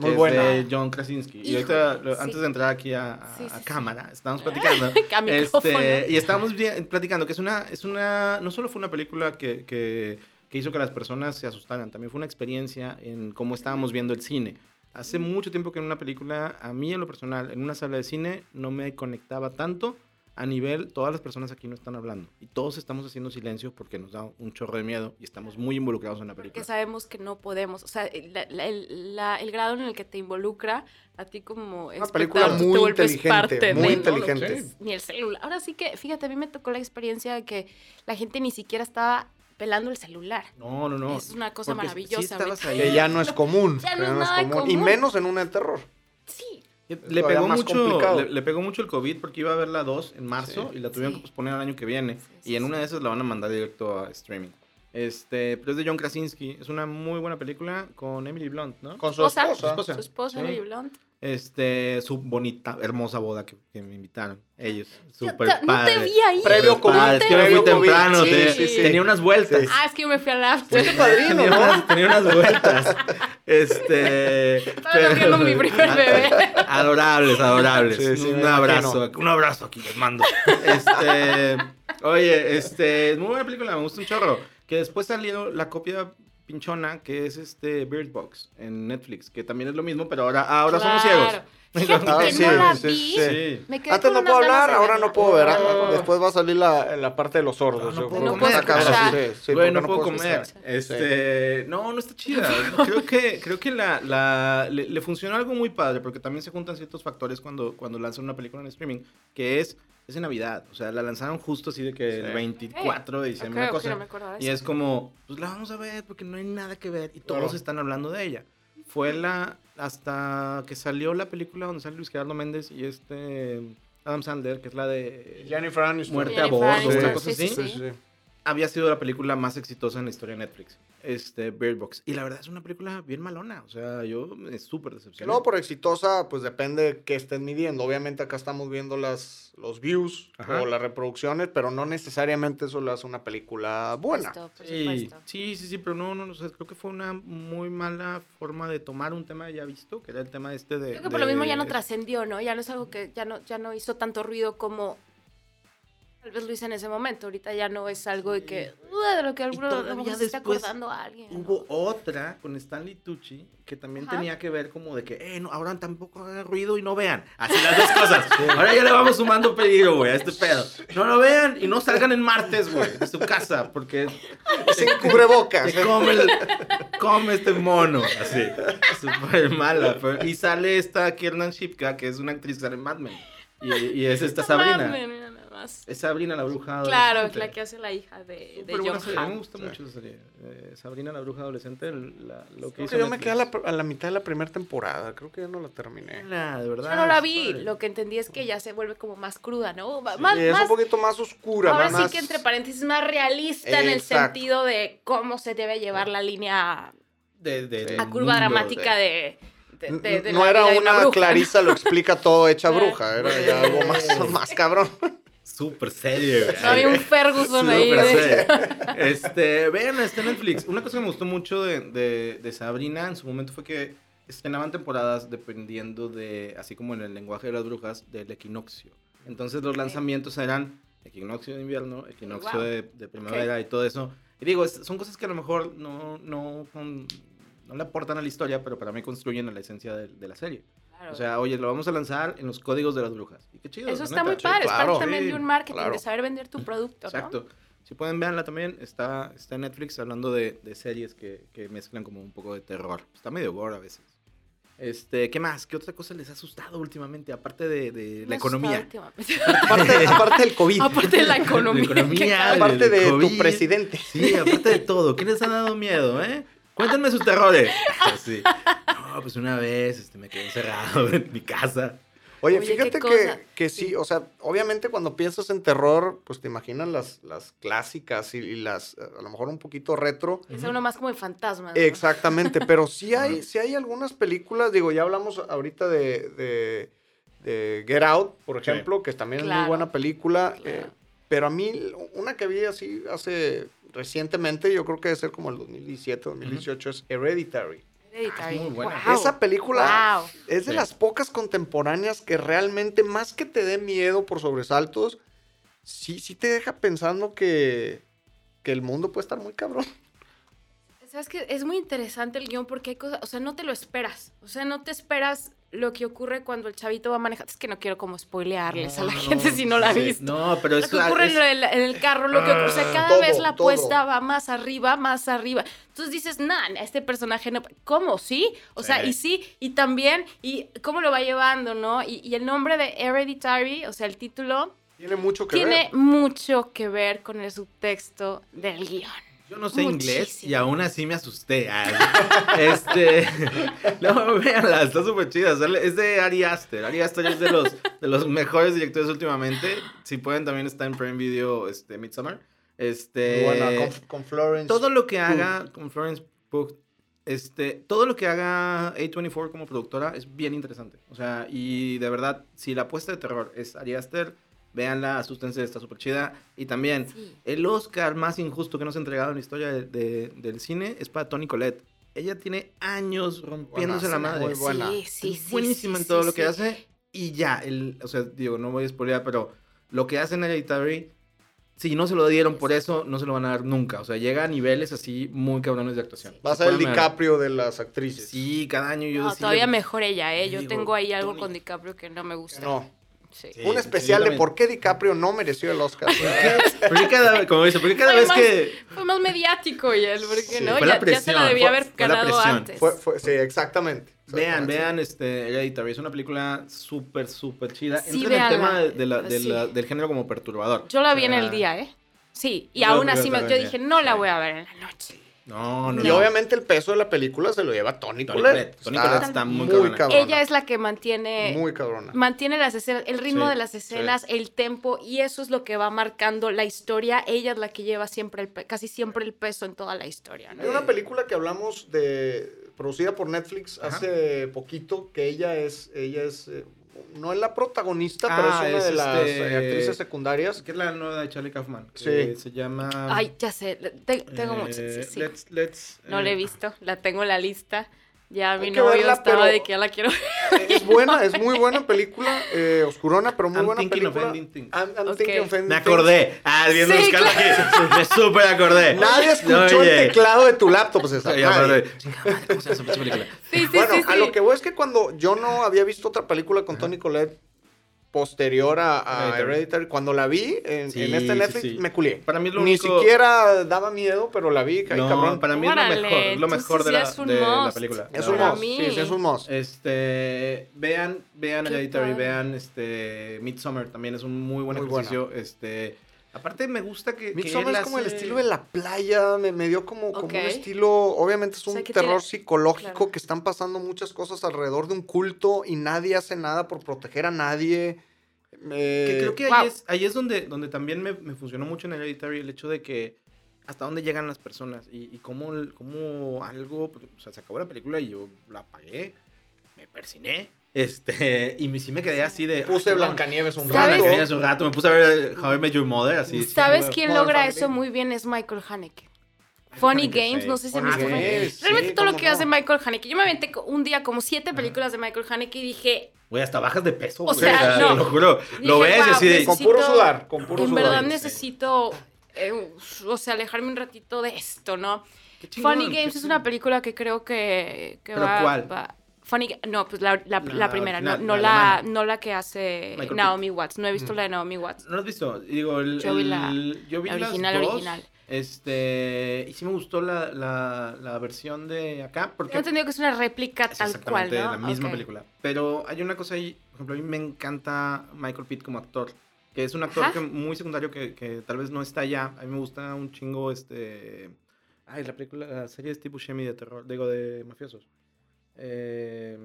Muy buena. de John Krasinski. Y Híjole, ahorita, sí. antes de entrar aquí a, a- Sí, sí, a cámara, estábamos platicando. Este, y estábamos platicando que es una, es una, no solo fue una película que, que, que hizo que las personas se asustaran, también fue una experiencia en cómo estábamos viendo el cine. Hace mucho tiempo que en una película, a mí en lo personal, en una sala de cine, no me conectaba tanto a nivel, todas las personas aquí no están hablando. Y todos estamos haciendo silencio porque nos da un chorro de miedo y estamos muy involucrados en la Porque película. sabemos que no podemos. O sea, la- la- el, la- el grado en el que te involucra a ti como Una película muy te vuelves inteligente, parte muy de, ¿no? inteligente. Sí. Ni el celular. Ahora sí que, fíjate, a mí me tocó la experiencia de que la gente ni siquiera estaba pelando el celular. No, no, no. Es una cosa Porque maravillosa. Sí estabas me- ahí. Que ya no es común. Ya no es nada Y común. menos en una de terror. Sí. Le todavía pegó, mucho, le, le pegó mucho el COVID porque iba a haber la 2 en marzo Sí. y la tuvieron Sí. que posponer al año que viene. Sí, y en una de esas la van a mandar directo a streaming. Este, pero es de John Krasinski. Es una muy buena película con Emily Blunt, ¿no? Con su Esposa. esposa. esposa. Su esposa, Sí. Emily Blunt. Este, su bonita, hermosa boda que, que me invitaron. Ellos. Súper no te vi ahí. Previo COVID, Es que me fui temprano. Sí, te- sí, sí. Tenía unas vueltas. Sí. Ah, es que yo me fui al after. Fuiste padrino, Tenía ¿no? unas, tenía unas vueltas. Este. Estaba mi primer bebé. Adorables, adorables. Sí, sí, un abrazo. Un abrazo aquí les mando. Este. Oye, este. Es muy buena película, me gusta un chorro. Que después salió la copia pinchona que es este Bird Box en Netflix. Que también es lo mismo, pero ahora, ahora somos ciegos. Fíjate Ah, que sí, no la sí, vi. sí. Sí. Me quedé Antes no puedo hablar, de ahora no puedo ver. ah, Oh. Después va a salir la, la parte de los sordos. No, no puedo comer, no puedo comer. Este, no, no está chida. Creo que, creo que la, la- le, le funcionó algo muy padre, porque también se juntan ciertos factores cuando, cuando lanzan una película en streaming, que es, es en Navidad. O sea, la lanzaron justo así de que el Sí. 24 de diciembre, Ok, una ok, cosa. no de Y es como, pues la vamos a ver porque no hay nada que ver y todos Claro. están hablando de ella. Fue la, hasta que salió la película donde sale Luis Gerardo Méndez y este Adam Sandler, que es la de... Jennifer Aniston. Muerte Jennifer a bordo, una cosa sí, así. Había sido la película más exitosa en la historia de Netflix, este Bird Box. Y la verdad es una película bien malona, o sea, yo me súper Que decepcioné. luego por exitosa, pues depende de qué estén midiendo. Obviamente acá estamos viendo las, los views Ajá. o las reproducciones, pero no necesariamente eso le hace una película buena. Por supuesto, por Sí, supuesto. sí, sí, sí, pero no, no, no sé, creo que fue una muy mala forma de tomar un tema ya visto, que era el tema este de... Creo que por lo mismo ya no trascendió, ¿no? Ya no es algo que ya no, ya no hizo tanto ruido como tal vez lo hice en ese momento. Ahorita ya no es algo de que, "Uh, de lo que alguno se está acordando a alguien. ¿no? Hubo otra con Stanley Tucci que también Ajá. tenía que ver como de que, eh, no, ahora tampoco hagan ruido y no vean. Así las dos cosas. Ahora ya le vamos sumando peligro, güey, a este pedo. No lo vean y no salgan en martes, güey, de su casa, porque Sin cubrebocas. se come, el- come este mono. Así, súper mala. pero- y sale esta Kiernan Shipka, que es una actriz que sale en Mad Men. Y, y es esta Sabrina. Más. Es Sabrina la bruja Claro, adolescente. la que hace la hija de, de John serie, a mí me gusta Sí. mucho esa serie. Eh, Sabrina la bruja adolescente, la- lo que hizo yo me quedé a la, a la mitad de la primera temporada. Creo que ya no la terminé. La, de verdad. Yo no la vi, padre. lo que entendí es que ya se vuelve como más cruda, ¿no? Sí, más, es más- un poquito más oscura. ahora más- sí que entre paréntesis, más realista en el sentido de cómo se debe llevar la línea De, a curva mundo, dramática de- de, de, de- de no era una, bruja. Clarisa lo explica todo hecha bruja, era ya algo más, más cabrón. Súper serio, güey. Había un Ferguson ahí. De- serio. Este, vean, está en Netflix. Una cosa que me gustó mucho de, de, de Sabrina en su momento fue que estrenaban temporadas dependiendo de, así como en el lenguaje de las brujas, del equinoccio. Entonces los lanzamientos eran equinoccio de invierno, equinoccio Wow. de, de primavera y todo eso. Y digo, es- son cosas que a lo mejor no, no, no le aportan a la historia, pero para mí construyen a la esencia de, de la serie. Claro. O sea, oye, lo vamos a lanzar en los códigos de las brujas. Y qué chido. Eso está neta. muy Sí, padre, es claro. parte también Sí, de un marketing, claro. de saber vender tu producto, ¿no? Exacto. Si pueden, verla también. Está, está en Netflix hablando de, de series que, que mezclan como un poco de terror. Está medio gore a veces. Este, ¿qué más? ¿Qué otra cosa les ha asustado últimamente? Aparte de, de la economía. Aparte, aparte del COVID. Aparte de la economía. La economía. Aparte de tu COVID. presidente. Sí, aparte de todo. ¿Qué les ha dado miedo, eh? Cuéntenme sus terrores. Así. No, pues una vez este, me quedé encerrado en mi casa. Oye, fíjate que, que sí, o sea, obviamente cuando piensas en terror, pues te imaginas las, las clásicas y, y las, eh, a lo mejor un poquito retro. Es uno más como de fantasma. ¿no? Exactamente, pero sí hay, sí hay algunas películas, digo, ya hablamos ahorita de, de, de Get Out, por Sí. ejemplo, que también es muy Claro. buena película, Claro. eh, pero a mí una que vi así hace recientemente, yo creo que debe ser como el 2017, 2018, es Hereditary. Hereditary. Ah, es muy buena. Wow. Esa película Wow. es de Sí. las pocas contemporáneas que realmente, más que te dé miedo por sobresaltos, sí, sí te deja pensando que, que el mundo puede estar muy cabrón. Sabes que es muy interesante el guion porque hay cosas, o sea, no te lo esperas. O sea, no te esperas lo que ocurre cuando el chavito va manejando. Es que no quiero como spoilearles a la No, gente si no la ha sí. visto. No, pero Lo es... que ocurre es- en el, en el carro, lo que ocurre, o sea, Ah, cada todo, vez la apuesta va más arriba, más arriba. Entonces dices, nah, este personaje no. ¿Cómo? ¿Sí? O sea, y sí, y también, y cómo lo va llevando, ¿no? Y, y el nombre de Hereditary, o sea, el título, Tiene mucho que tiene ver. mucho que ver con el subtexto del guion. Yo no sé inglés y aún así me asusté. Ah, este. No, véanla, está súper chida. Es de Ari Aster. Ari Aster es de los, de los mejores directores últimamente. Si pueden, también está en Prime Video este, Midsommar. Este. Con, con Florence. todo lo que haga con Florence Pugh, este, todo lo que haga A24 como productora es bien interesante. O sea, y de verdad, si la apuesta de terror es Ari Aster, véanla, asústense, está súper chida. Y también, Sí. el Oscar más injusto que nos ha entregado en la historia de- de- del cine es para Toni Collette. Ella tiene años rompiéndose la Buenaza, madre. muy buena. Sí, sí, es sí, buenísima sí, en todo sí, lo que sí. hace. Y ya, el, o sea, digo, no voy a spoilear, pero lo que hace en Hereditary, si no se lo dieron por eso, no se lo van a dar nunca. O sea, llega a niveles así muy cabrones de actuación. Va a ser el. DiCaprio de las actrices. Sí, cada año yo No, todavía mejor ella, ¿eh? Yo digo, tengo ahí algo Tony. con DiCaprio que no me gusta. No. Sí. Sí, Un especial de por qué DiCaprio no mereció el Oscar. Porque cada vez, como dice, porque cada Fue vez más- que... Fue más mediático y él, porque Sí, no, fue la ya, ya se lo debía fue- haber fue la ganado presión. antes. Fue- fue- sí, exactamente. Vean, vean este Hereditary, es una película súper, súper chida. Sí, Entra en el tema de, de la- de la- del género como perturbador. Yo la vi O en el día, ¿eh? Sí, y aún así me, yo dije, no la voy a ver en la noche. No, no, Y no. obviamente el peso de la película se lo lleva Tony Collette. Toni Collette está muy cabrona. cabrona. Ella es la que mantiene Muy cabrona. mantiene las escenas, el ritmo Sí, de las escenas, el tempo y eso es lo que va marcando la historia. Ella es la que lleva siempre el pe- casi siempre el peso en toda la historia. ¿no? Hay una película que hablamos de producida por Netflix Ajá. hace poquito que ella es ella es eh, no es la protagonista, Ah, pero es una es de las este- eh, actrices secundarias. Que es la nueva de Charlie Kaufman. Sí. que Se llama... Ay, ya sé, te- tengo eh, muchas. Sí, sí. Let's, let's, No la eh, he visto, la tengo en la lista. Ya mi novio verla, estaba de que ya la quiero. Es buena, es muy buena película, eh, oscurona, pero muy I'm buena película. I'm- I'm Ok. thinking of ending Me acordé. Ah, viendo Sí, buscando aquí. Me súper acordé. Nadie escuchó el teclado de tu laptop, César. Ya, nadie. madre. Chingada madre, ¿Cómo se llama esa película? Sí, sí, Bueno, sí, a lo que voy es que cuando yo no había visto otra película con Tony Collette posterior a, a Hereditary. Hereditary, cuando la vi en, Sí, en este Netflix, sí. me culié. Para mí es lo Ni único- siquiera daba miedo, pero la vi, No, cabrón. para mí es lo mejor. Es lo mejor de, la, es un de la película. Es un must, sí, sí, es un must. Este, vean, vean Hereditary, vean este Midsommar, también es un muy buen Muy ejercicio. Este, aparte me gusta que, Midsommar es como el estilo de la playa, me, me dio como, un estilo, obviamente es O un sea, terror tiene- psicológico, claro. que están pasando muchas cosas alrededor de un culto y nadie hace nada por proteger a nadie. Eh, Que creo que ahí, es, ahí es donde, donde también me, me funcionó mucho en Hereditary el hecho de que hasta dónde llegan las personas y, y cómo, cómo algo, o sea, se acabó la película y yo la apagué, me persiné, este, y me, sí me quedé así de... Puse. Blancanieves un rato. Blancanieves un rato, me puse a ver How I Met Your Mother, así. ¿Sabes sí, quién logra Family. eso muy bien? Es Michael Haneke. Funny Games, no sé si Funny visto Funny Games, sí, Realmente todo lo que hace no. Michael Haneke. Yo me aventé un día como siete películas de Michael Haneke y dije, Güey, hasta bajas de peso, O sea, no. Lo juro, lo ves y "Wow, así de... Con puro sudar, con puro en sudar. verdad sí. necesito, eh, o sea, alejarme un ratito de esto, ¿no? Funny Games es una película que creo que, que ¿Pero va, cuál? va- Funny, no, pues la, la, La la primera, no, no la la, no la que hace Michael Naomi Watts. No he visto Mm. la de Naomi Watts. ¿No lo has visto? Digo, el, Yo vi la- el- yo vi la las original, dos, original. Este, y sí me gustó la, la, la versión de acá, porque Tengo entendido que es una réplica es tal cual, exactamente ¿no? la misma Ok. película. Pero hay una cosa ahí, por ejemplo, a mí me encanta Michael Pitt como actor, que es un actor que, muy secundario que, que tal vez no está allá. A mí me gusta un chingo este... Ay, la película, la serie de Steve Buscemi de terror, digo, de mafiosos. Eh,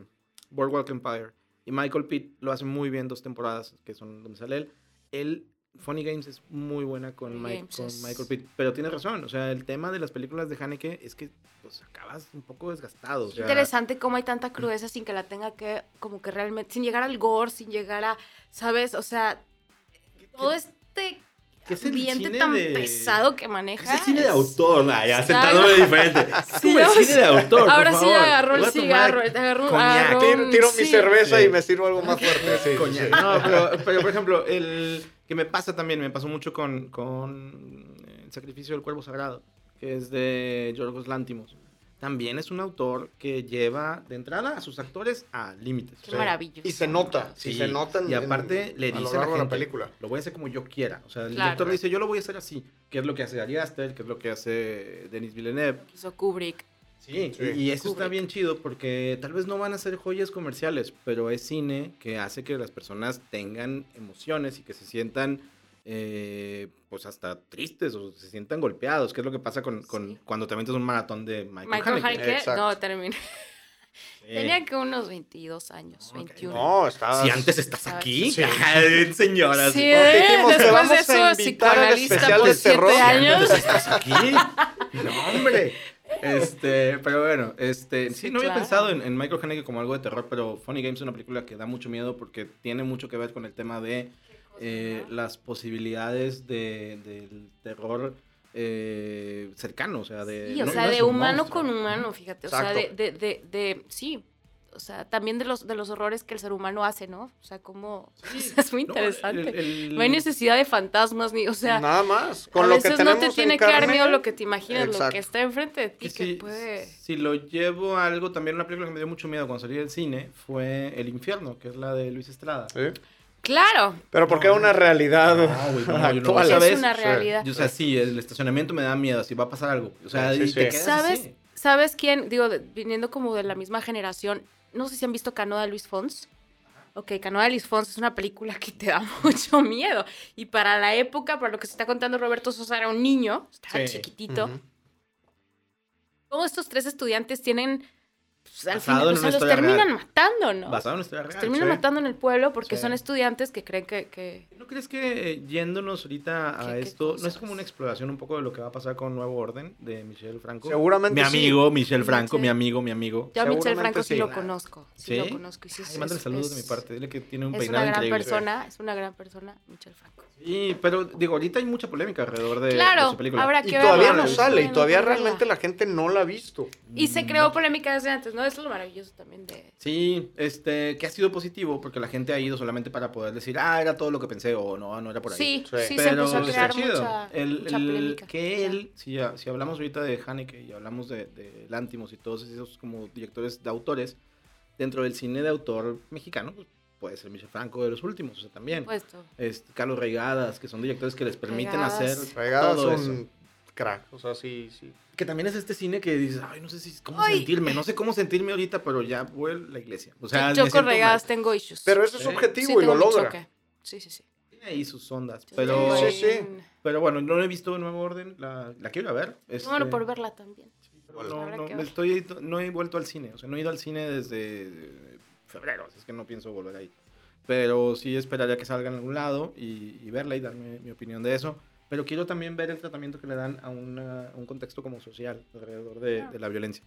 Boardwalk Empire. Y Michael Pitt lo hace muy bien dos temporadas, que son donde sale él. Él, Funny Games es muy buena con, Mike- Michael Pitt. Pero tiene razón, o sea, el tema de las películas de Haneke es que pues acabas un poco desgastado. o sea, Interesante cómo hay tanta crudeza sin que la tenga que, como que realmente, sin llegar al gore, sin llegar a, ¿sabes? O sea, todo este ¿qué es el ambiente cine tan de- pesado que ¿qué maneja. Es el cine de es- autor, nah, ya Está- sentándome diferente. Es Sí, como el cine de autor. por Ahora sí favor. agarró el cigarro, agarró, agarró Tiro, un- tiro mi sí. cerveza Sí. y me sirvo algo más fuerte. sí, Coñac. sí. No, pero, pero, por ejemplo, el que me pasa también, me pasó mucho con, con El sacrificio del cuervo sagrado, que es de Yorgos Lántimos. También es un autor que lleva de entrada a sus actores a límites. Qué O sea, maravilloso. Y se nota, sí, Sí, se nota en- y aparte en- le a lo dice a la de gente, película. lo voy a hacer como yo quiera. O sea, el Claro. director le dice, yo lo voy a hacer así, que es lo que hace Ari Aster, que es lo que hace Denis Villeneuve. Hizo Kubrick. Sí, Sí. y eso está bien chido porque tal vez no van a ser joyas comerciales, pero es cine que hace que las personas tengan emociones y que se sientan eh, pues hasta tristes o se sientan golpeados, que es lo que pasa con, con Sí. cuando te metes un maratón de Michael, Michael Haneke. No, terminé. Sí. Tenía que unos 22 años, No, 21. No, estás... Si antes estás aquí, sí. Señora. Sí. ¿eh? dijimos, después vamos de a eso, invitar al psicoanalista especial por de terror. siete Si años. Antes estás aquí. No, hombre. Este, pero bueno, este, sí, Sí, no había pensado en, en Michael Haneke como algo de terror, pero Funny Games es una película que da mucho miedo porque tiene mucho que ver con el tema de eh, las posibilidades de, del terror eh, cercano, o sea, de... Sí, o no- sea, no es de un humano monstruo. con humano, fíjate. O sea, de, de, de, de- sí. O sea, también de los, de los horrores que el ser humano hace, ¿no? O sea, como... Sí, es muy no, interesante. el- el- No hay necesidad de fantasmas, ni, o sea, Nada más. a Con lo que veces no tenemos te en tiene que dar miedo lo que te imaginas, lo que está enfrente de ti, que que si, puede... si lo llevo a algo, también una película que me dio mucho miedo cuando salí del cine fue El Infierno, que es la de Luis Estrada. Claro, Pero porque es una realidad No, güey, no, yo no-. ¿sabes? es una realidad. O sea, sí, el estacionamiento me da miedo, si va a pasar algo. O sea, Sí, y sí, te sí. quedas ¿Sabes? así. ¿Sabes quién? Digo, de- viniendo como de la misma generación, no sé si han visto Canoa de Luis Fons. Ok, Canoa de Luis Fons es una película que te da mucho miedo. Y para la época, para lo que se está contando Roberto Sosa, era un niño, estaba Sí. chiquitito. Cómo estos tres estudiantes tienen, pues, al final, o sea, los terminan real. matando, ¿no? Basado en una historia Los real. terminan sí. matando en el pueblo porque Sí. son estudiantes que creen que... que- ¿No crees que yéndonos ahorita a ¿Qué- qué esto, no es como una exploración un poco de lo que va a pasar con Nuevo Orden de Michel Franco? Seguramente Mi sí. amigo, Michel Franco, Sí. mi amigo, mi amigo. Yo a Michel Franco sí, sí. lo conozco. Sí, ¿Sí? lo conozco. y sí, Ay, es- mándale es- saludos de mi es- parte. Dile que tiene un Es peinado una gran increíble. persona, es una gran persona, Michel Franco. Sí, pero digo, ahorita hay mucha polémica alrededor de, de Claro, su película. habrá Y que todavía verla, no sí, sale, y todavía realmente la gente no la ha visto. Y se creó polémica desde antes, ¿no? Eso es lo maravilloso también de... Sí, este, que ha sido positivo porque la gente ha ido solamente para poder decir, ah, era todo lo que pensé o no, no era por ahí. Sí, Sí. sí, se pero empezó a está crear chido. mucha, el, mucha el- polémica. que Ya. él, si, si hablamos ahorita de Haneke y hablamos de, de Lantimos y todos esos como directores de autores, dentro del cine de autor mexicano, pues, puede ser Michel Franco de los últimos, o sea, también. Este, Carlos Reigadas, que son directores que les permiten hacer Regadas todo eso. Crack, o sea, sí, sí. Que también es este cine que dices, ay, no sé si cómo Ay. sentirme, no sé cómo sentirme ahorita, pero ya voy a la iglesia. O sea, yo con regadas mal. tengo issues. Pero ese es objetivo Sí, y lo logra. choque. Sí, sí, sí. Tiene ahí sus ondas, Yo pero... Sí, sí. Pero bueno, no he visto Nuevo Orden, la, la quiero ir a ver. Este, por verla también. pero Bueno, no, no, me estoy, no he vuelto al cine, o sea, no he ido al cine desde febrero, así es que no pienso volver ahí. Pero sí esperaría que salga en algún lado y, y verla y darme mi opinión de eso. Pero quiero también ver el tratamiento que le dan a, una- a un contexto como social alrededor de, de la violencia.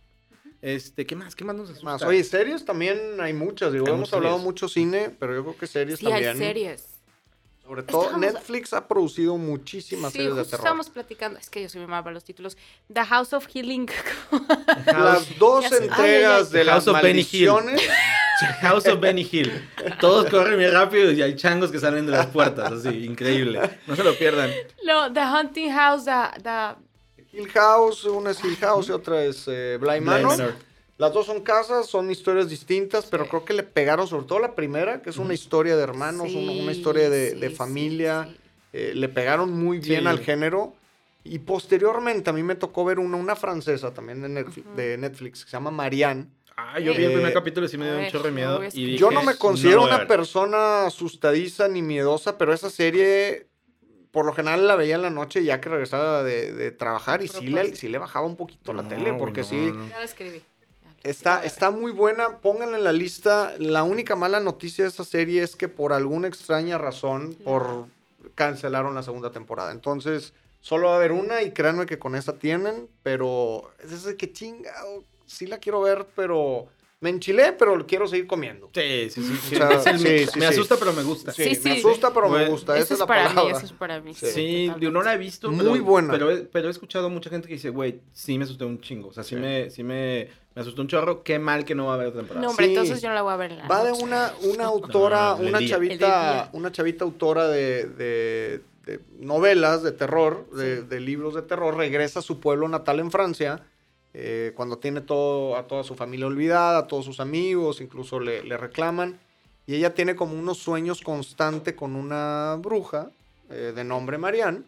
Este, ¿qué más? ¿Qué más nos asusta? Más, oye, series también hay muchas, digo, Hay hemos hablado series. mucho cine, pero yo creo que series Sí, también. hay series. Sobre todo Netflix ha producido muchísimas Sí, series de justo terror. estábamos platicando. Es que yo soy muy mal para los títulos. The House of Healing. Las dos entregas Ay, de House las of maldiciones. House of Benny Hill. Todos corren bien rápido y hay changos que salen de las puertas, así, increíble. No se lo pierdan. no, The Hunting House, the, the- Hill House, una es Hill House y otra es eh, Bly Bly Manor. Manor. Las dos son casas, son historias distintas, pero Sí. creo que le pegaron, sobre todo la primera, que es una historia de hermanos, una, historia de, sí, de sí, familia. sí. eh, le pegaron muy bien al género. Y posteriormente a mí me tocó ver una, una francesa también de Netflix, de Netflix que se llama Marianne. Ah, yo vi el Eh, primer capítulo y sí me dio a un chorro de miedo. y. Yo no me considero una ver". persona asustadiza ni miedosa, pero esa serie por lo general la veía en la noche ya que regresaba de, de trabajar y sí le, sí le bajaba un poquito la tele porque no, sí. Ya lo escribí. está, está muy buena. Pónganla en la lista. La única mala noticia de esa serie es que por alguna extraña razón por cancelaron la segunda temporada. Entonces solo va a haber una y créanme que con esa tienen, pero es ese que chingado. Sí la quiero ver, pero me enchilé, pero quiero seguir comiendo. Sí, sí, sí. O sea, Es el- sí, me sí, me sí. asusta, pero me gusta. Sí, Sí, me asusta, pero me Bueno, gusta. Esa Eso es es la para mí, palabra. eso es para mí. Sí, digo, no la he visto. Muy pero, buena. Pero, he- pero he escuchado a mucha gente que dice, güey, sí me asusté un chingo. O sea, sí, Sí. me, sí me, me asustó un chorro. Qué mal que no va a haber temporada. No, hombre, Sí. entonces yo no la voy a ver en Va de una, una autora, No, no, el una chavita, una chavita autora de, de- de novelas de terror, de, Sí. de libros de terror, regresa a su pueblo natal en Francia, eh, cuando tiene todo, a toda su familia olvidada, a todos sus amigos, incluso le, le reclaman, y ella tiene como unos sueños constantes con una bruja eh, de nombre Marianne,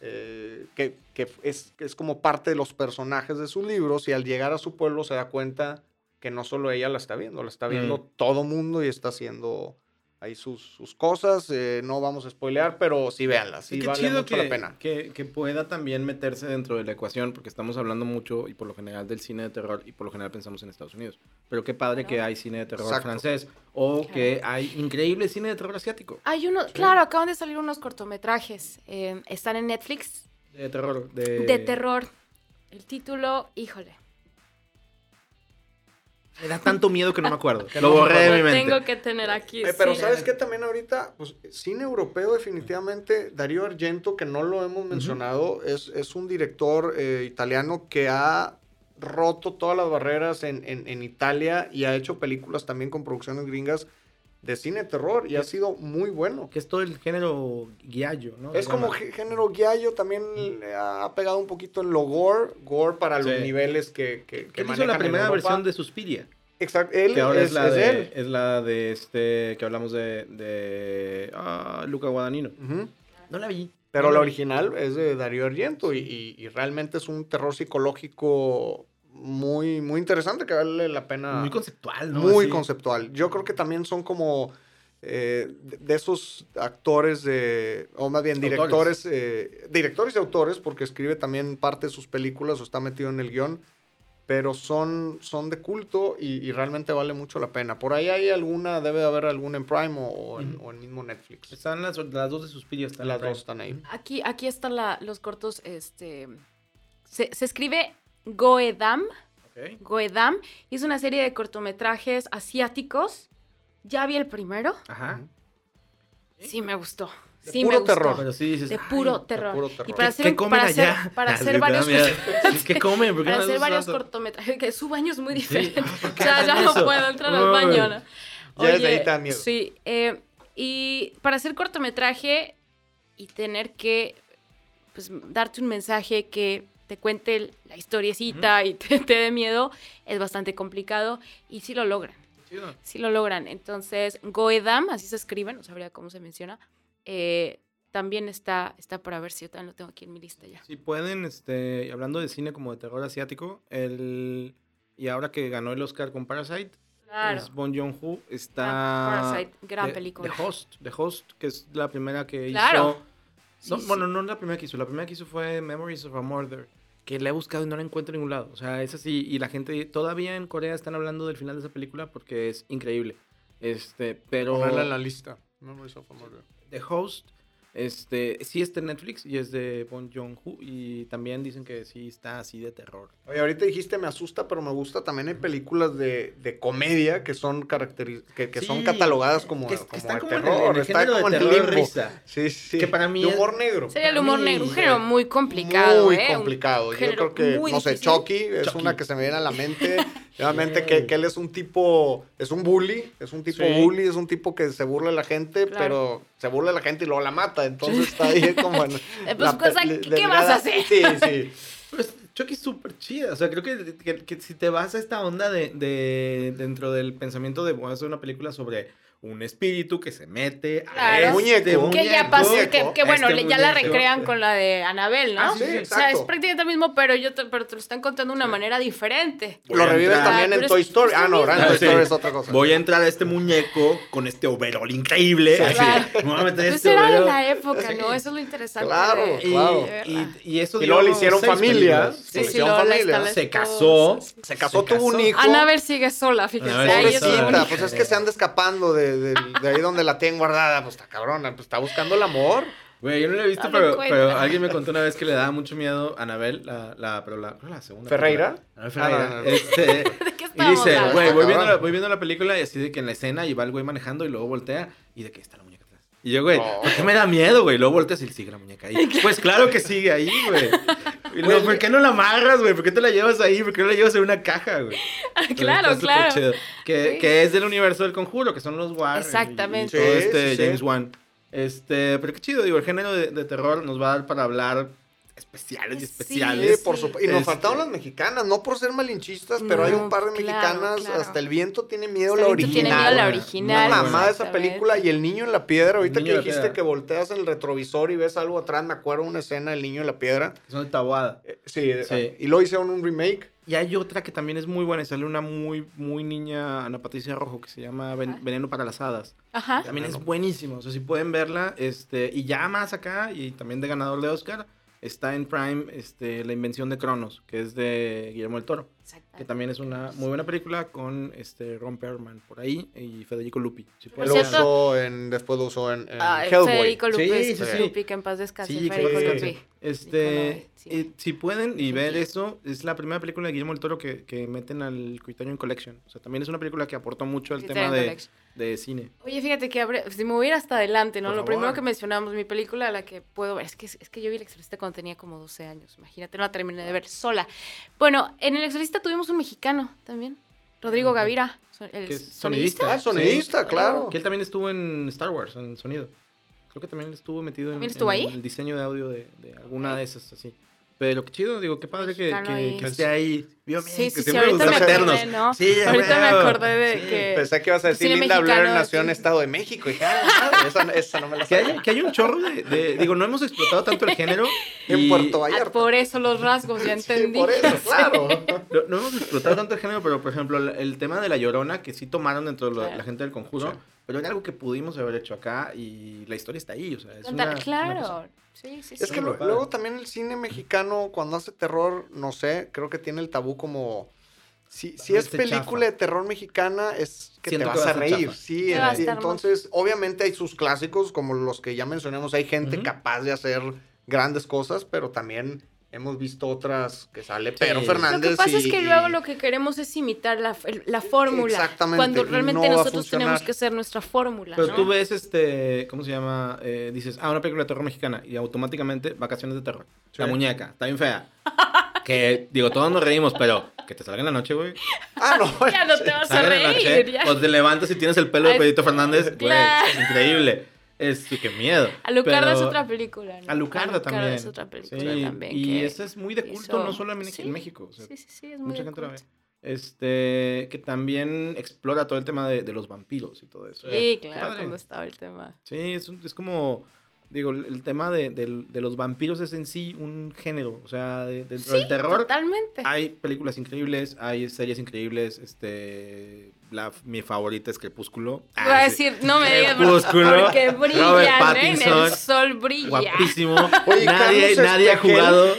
eh, que, que es, es como parte de los personajes de sus libros, y al llegar a su pueblo se da cuenta que no solo ella la está viendo, la está viendo Mm. todo mundo y está siendo ahí sus, sus cosas. eh, no vamos a spoilear, pero sí véanlas. Sí, Y qué vale chido mucho que, la pena. Que, que pueda también meterse dentro de la ecuación, porque estamos hablando mucho y por lo general del cine de terror y por lo general pensamos en Estados Unidos. Pero qué padre que hay cine de terror Exacto. francés o que hay increíble cine de terror asiático. Hay uno, claro, acaban de salir unos cortometrajes. eh, están en Netflix De terror. De, de terror. El título, híjole. Me da tanto miedo que no me acuerdo. Que lo borré de mi Lo mente. tengo que tener aquí. Eh, pero sí. ¿sabes qué? También ahorita, pues, cine europeo definitivamente, Darío Argento, que no lo hemos mencionado, es, es un director eh, italiano que ha roto todas las barreras en, en- en Italia y ha hecho películas también con producciones gringas de cine terror y ha sido muy bueno. Que es todo el género guiallo, ¿no? Es como género guiallo, también ha pegado un poquito en lo gore, gore para los niveles que, que, que Él hizo la primera versión de Suspiria. Exacto, él Que ahora es, es, la es de, él. es la de este que hablamos de, de ah, Luca Guadagnino. No la vi. Pero No la la vi. original es de Darío Argento y, y- y realmente es un terror psicológico muy, muy interesante que vale la pena. Muy conceptual, ¿no? muy Así. conceptual. Yo creo que también son como eh, de de esos actores de, o más bien directores, eh, directores y autores, porque escribe también parte de sus películas o está metido en el guion, pero son, son de culto y, y realmente vale mucho la pena. Por ahí hay alguna, debe de haber alguna en Prime o, o en, Ujú. o en mismo Netflix. Están las, las dos de Suspiria. Están Las dos están ahí. Aquí, aquí están la- los cortos. Este, se, se escribe Goedam. Goedam. Es una serie de cortometrajes asiáticos. Ya vi el primero. Ajá. Sí, me gustó. De Sí, puro me gustó. terror. Pero sí dices, De ay, puro de terror. puro terror. Y para ¿Qué- hacer, qué comen para allá? hacer, para hacer sí, varios. ¿Qué comen? ¿Por qué Para no hacer varios cortometrajes. Que su baño es muy Sí, diferente. ¿por o sea, ya no puedo entrar al baño. ¿no? Ya desde ahí miedo. Sí. eh, y para hacer cortometraje y tener que pues, darte un mensaje que te cuente la historiecita y te, te dé miedo es bastante complicado y sí lo logran. Chido. Sí lo logran. Entonces, Goedam, así se escribe, no sabría cómo se menciona, eh, también está, está para ver si yo también lo tengo aquí en mi lista ya. Si pueden, este, hablando de cine como de terror asiático, el y ahora que ganó el Oscar con Parasite, Claro. es Bon Joon-ho, está Ah, Parasite, gran The- película. The Host, The Host, que es la primera que Claro. hizo. No, Sí, bueno, sí. no la primera que hizo, la primera que hizo fue Memories of a Murder, que la he buscado y no la encuentro en ningún lado. O sea, es así y la gente todavía en Corea están hablando del final de esa película porque es increíble. Este, pero Ponerla en la lista. Of a Murder. The Host, este, sí está en Netflix y es de Bon Joon-ho y también dicen que sí está así de terror. Oye, ahorita dijiste me asusta, pero me gusta. También hay películas de, de comedia que son caracteri- que, que son catalogadas como, que- como que están de como en el- terror. en el está género de como en el terror limbo. risa. Sí, sí. Que para mí De es- humor negro. Sería el humor negro, un género muy complicado, Muy ¿eh? Complicado. Yo creo que, no sé. Chucky es Chucky. una que se me viene a la mente. Realmente que, que él es un tipo, es un bully, es un tipo Sí. bully, es un tipo que se burla de la gente, Claro. pero se burla de la gente y luego la mata. Entonces está ahí como en. Eh, pues, la cosa, ¿qué- vas a hacer? Sí, sí. Pues Chucky es súper chida. O sea, creo que, que- que si te vas a esta onda de, de- dentro del pensamiento de voy a hacer una película sobre un espíritu que se mete a Claro. este Muñeco. Que ya pasó, muñeco, que, que bueno, este ya la recrean con la de Anabel, ¿no? Ah, sí, sí, o sea, es prácticamente lo mismo, pero, yo te, pero te lo están contando de una manera diferente. Voy Lo a reviven también en Pero es- Toy Story. Ah, no, en Toy. Story es otra cosa. Voy a entrar a este muñeco con este overall increíble. Sí. así, Claro. me voy a meter Pues este era de la época. ¿no? Eso es lo interesante. Claro, de- Y, claro. de y, y eso Y luego le hicieron familia. Sí, hicieron familia. Se casó. Se casó, tuvo un hijo. Anabel sigue sola, fíjense. Pobrecita, pues es que se anda escapando de, de- de ahí donde la tienen guardada. Pues está cabrona, pues está buscando el amor. Güey, yo no la he visto, pero, alguien me contó una vez que le daba mucho miedo a Anabel, la, la, pero la, ¿cuál es la segunda. ¿Ferreira? Anabel Ferreira. Ah, no, no, no. Este, ¿De qué y dice, güey, voy, viendo la- voy viendo la película y así de que en la escena y va el güey manejando y luego voltea y de que está la muñeca. Y yo, güey. ¿por qué me da miedo, güey? Luego volteas y sigue la muñeca ahí. Pues claro que sigue ahí, güey. Y luego, ¿por qué no la amarras, güey? ¿Por qué te la llevas ahí? ¿Por qué no la llevas en una caja, güey? claro, súper claro. chido. Que, Sí. que es del universo del conjuro, que son los Warren. Exactamente. Y, todo Sí, este sí, sí. James Wan. Este, pero qué chido, digo, el género de, de terror nos va a dar para hablar especiales y Sí. Sí, especiales. por supuesto. Y nos Este- faltaron las mexicanas, no por ser malinchistas, pero hay un No, par de claro, mexicanas. claro. Hasta el viento tiene miedo Hasta la original. tiene miedo la original, Una mamá esa exactamente. película y el niño en la piedra. Ahorita que dijiste piedra. que volteas en el retrovisor y ves algo atrás, me acuerdo una escena del niño en la piedra. Son de Taboada. Eh, Sí, Sí. y luego hicieron un remake. Y hay otra que también es muy buena. y Sale una muy, muy niña, Ana Patricia Rojo, que se llama Ven- Ah. Veneno para las Hadas. Ajá. También es buenísimo. O sea, si pueden verla, este, y ya más acá, y también de ganador de Oscar, está en Prime este, La Invención de Cronos, que es de Guillermo del Toro. Que también es una muy buena película con este Ron Perlman por ahí y Federico Lupi. Si Lo usó en, después lo usó en, Hellboy. Federico Sí, Lupi, sí, sí. Lupi, que en paz descanse. Sí, que Federico sí. Lupi. Este, eh, si pueden y Sí. ver eso, es la primera película de Guillermo del Toro que, que meten al Criterion Collection. O sea, también es una película que aportó mucho al Criterion tema de, Collection. De cine. Oye, fíjate que abre- si me voy a ir hasta adelante, ¿no? Por Lo favor. primero que mencionamos, mi película, la que puedo ver, es que, es que yo vi El Exorcista cuando tenía como 12 años, imagínate, no la terminé de ver sola. Bueno, en El Exorcista tuvimos un mexicano también, Rodrigo. Gavira, el Que es sonidista. Ah, sonidista, Sí. claro. Que él también estuvo en Star Wars, en sonido. Creo que también estuvo metido en, ¿También estuvo en ahí? el diseño de audio de, de alguna de esas, así. Pero qué chido, digo, qué padre que, que, esté ahí. Vio Sí, sí, que sí, siempre ahorita nos me acordé. ¿no? Sí, a Ahorita me acordé de Sí. que... Pensé que ibas a decir Linda Blair nació en sí. Estado de México. Y dije, ah, esa, esa no me la Que hay, que hay un chorro de, de- Digo, no hemos explotado tanto el género. En Puerto Ah, Vallarta. por eso los rasgos, ya Sí, entendí. por eso, claro. No, no hemos explotado tanto el género, pero por ejemplo, el, el tema de la llorona, que sí tomaron dentro de la, Claro. la gente del conjuro, Sí. Pero era algo que pudimos haber hecho acá y la historia está ahí. O sea, es Contar- una- claro. cosa- sí, sí, Es sí. que lo- luego también el cine mexicano, cuando hace terror, no sé, creo que tiene el tabú como. Si, si es película chafa. de terror mexicana, es que Siento te que vas va a reír. chafa. Sí, Sí, entonces, obviamente hay sus clásicos, como los que ya mencionamos. Hay gente capaz de hacer grandes cosas, pero también hemos visto otras que sale Pedro Sí. Fernández. Lo que pasa es y- que luego lo que queremos es imitar la, la fórmula. Exactamente, Cuando realmente no nosotros tenemos que hacer nuestra fórmula. Pero ¿no? tú ves, este, ¿cómo se llama? Eh, dices, ah, una película de terror mexicana y automáticamente vacaciones de terror. Sí. La muñeca, está bien fea. que, digo, todos nos reímos, pero que te salga en la noche, güey. Ah, no. Ya no te vas a Salga en la reír. noche, ya. o te levantas y tienes el pelo de Pedrito Fernández, güey, claro. es increíble. Es qué miedo. Alucarda es otra película. ¿no? Alucarda también. es otra película Sí, también. Y esa es muy de culto, no solo en, Sí, en México. o sea, sí, sí, sí, es muy mucha de gente la ve. Este, que también explora todo el tema de, de los vampiros y todo eso. Sí, Qué claro, padre. cuando estaba el tema. Sí, es, un- es como, digo, el, tema de, del- de los vampiros es en sí un género. O sea, de- dentro del terror Totalmente. hay películas increíbles, hay series increíbles. Este, la, mi favorita es Crepúsculo. Voy a Ah, sí. decir, no me digas Crepúsculo, porque Robert brillan, ¿eh? En el sol brilla. Guapísimo. Oye, nadie, nadie ha jugado.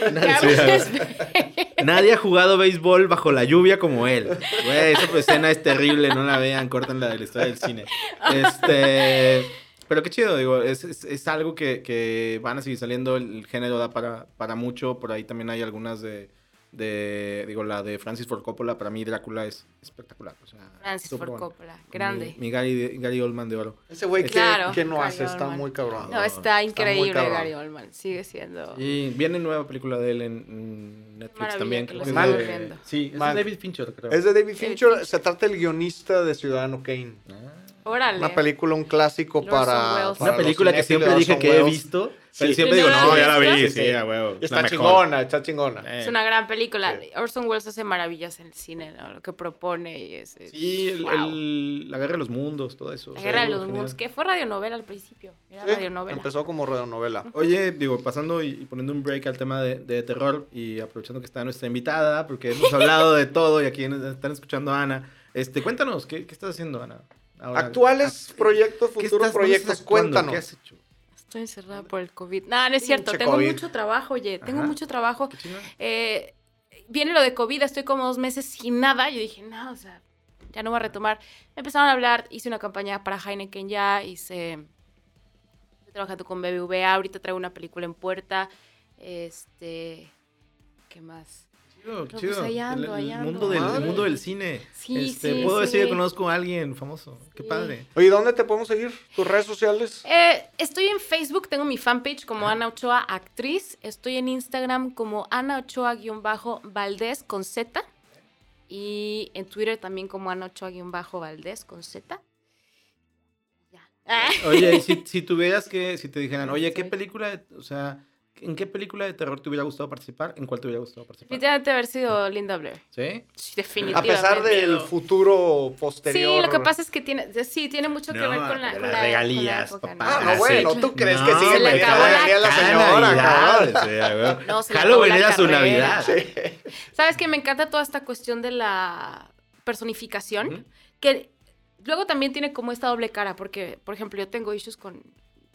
Nadie, ha jugado béisbol bajo la lluvia como él. Güey, esa escena es terrible, no la vean, corten la de la historia del cine. Este. Pero qué chido, digo, es, es, es algo que, que van a seguir saliendo, el, el género da para, para mucho, por ahí también hay algunas de, de, digo, la de Francis Ford Coppola, para mí Drácula es espectacular. O sea, Francis Ford bueno. Coppola, grande. Mi, mi Gary, Gary Oldman de oro. Ese güey, ¿qué, Claro, qué no Gary hace? Está muy cabrón. No, está increíble. Gary Oldman. Sigue siendo. Y viene nueva película de él en, Netflix también. que lo que es de- viendo. Sí, es Man. de David Fincher, creo. Es de David David Fincher. Fincher. Se trata del guionista de Ciudadano Kane. Ah. Órale. Una película, un clásico Orson para, para Una película que siempre dije que he visto, Sí. pero siempre ¿Y digo, no ya la vi, sí, a huevo. Está chingona, está chingona. Eh. Es una gran película. Sí. Orson Welles hace maravillas en el cine, ¿no? Lo que propone y es. es- Sí, el, wow. el- la guerra de los mundos, todo eso. o La sea, Guerra de los genial. Mundos, que fue radionovela al principio. Era Sí, radionovela. Empezó como radionovela. Oye, digo, pasando y, y poniendo un break al tema de, de terror y aprovechando que está nuestra invitada, porque hemos hablado de todo y aquí están escuchando a Ana. Este, cuéntanos, ¿qué, qué estás haciendo, Ana? Ahora, Actuales ah, proyectos, ¿qué futuros proyectos, cuéntanos. ¿Qué has hecho? Estoy encerrada por el COVID. No, no es cierto. Tengo COVID. mucho trabajo, oye. Tengo Ajá. mucho trabajo. Eh, viene lo de COVID, estoy como dos meses sin nada. Yo dije, no, o sea, ya no voy a retomar. Me empezaron a hablar, hice una campaña para Heineken ya, hice. Estoy trabajando con BBVA, ahorita traigo una película en puerta. Este. ¿Qué más? Chido, pues chido. ahí ando, el, ahí el ando. mundo del, el mundo del cine. Sí, Este, sí, Puedo decir que conozco a alguien famoso. Qué Sí. padre. Oye, ¿dónde te podemos seguir? ¿Tus redes sociales? Eh, estoy en Facebook, tengo mi fanpage como Ana Ochoa Actriz. Estoy en Instagram como Ana Ochoa-Valdés con Z. Y en Twitter también como Ana Ochoa-Valdés con Z. Ya. Oye, y si, si tuvieras que, si te dijeran, oye, ¿qué película, o sea, ¿En qué película de terror te hubiera gustado participar? ¿En cuál te hubiera gustado participar? Definitivamente haber sido Linda Blair. ¿Sí? Sí, A definitivamente. pesar del futuro posterior. Sí, lo que pasa es que tiene, sí, tiene mucho que No, ver con la, con las la- regalías, con la época, papá. Ah, no, sí. bueno, ¿tú crees que No, sigue Se le acabó la regalía a la señora, Navidad, sí. No, se le Halloween acabó la era su. Navidad. Sabes que me encanta toda esta cuestión de la personificación, que luego también tiene como esta doble cara, porque, por ejemplo, yo tengo issues con,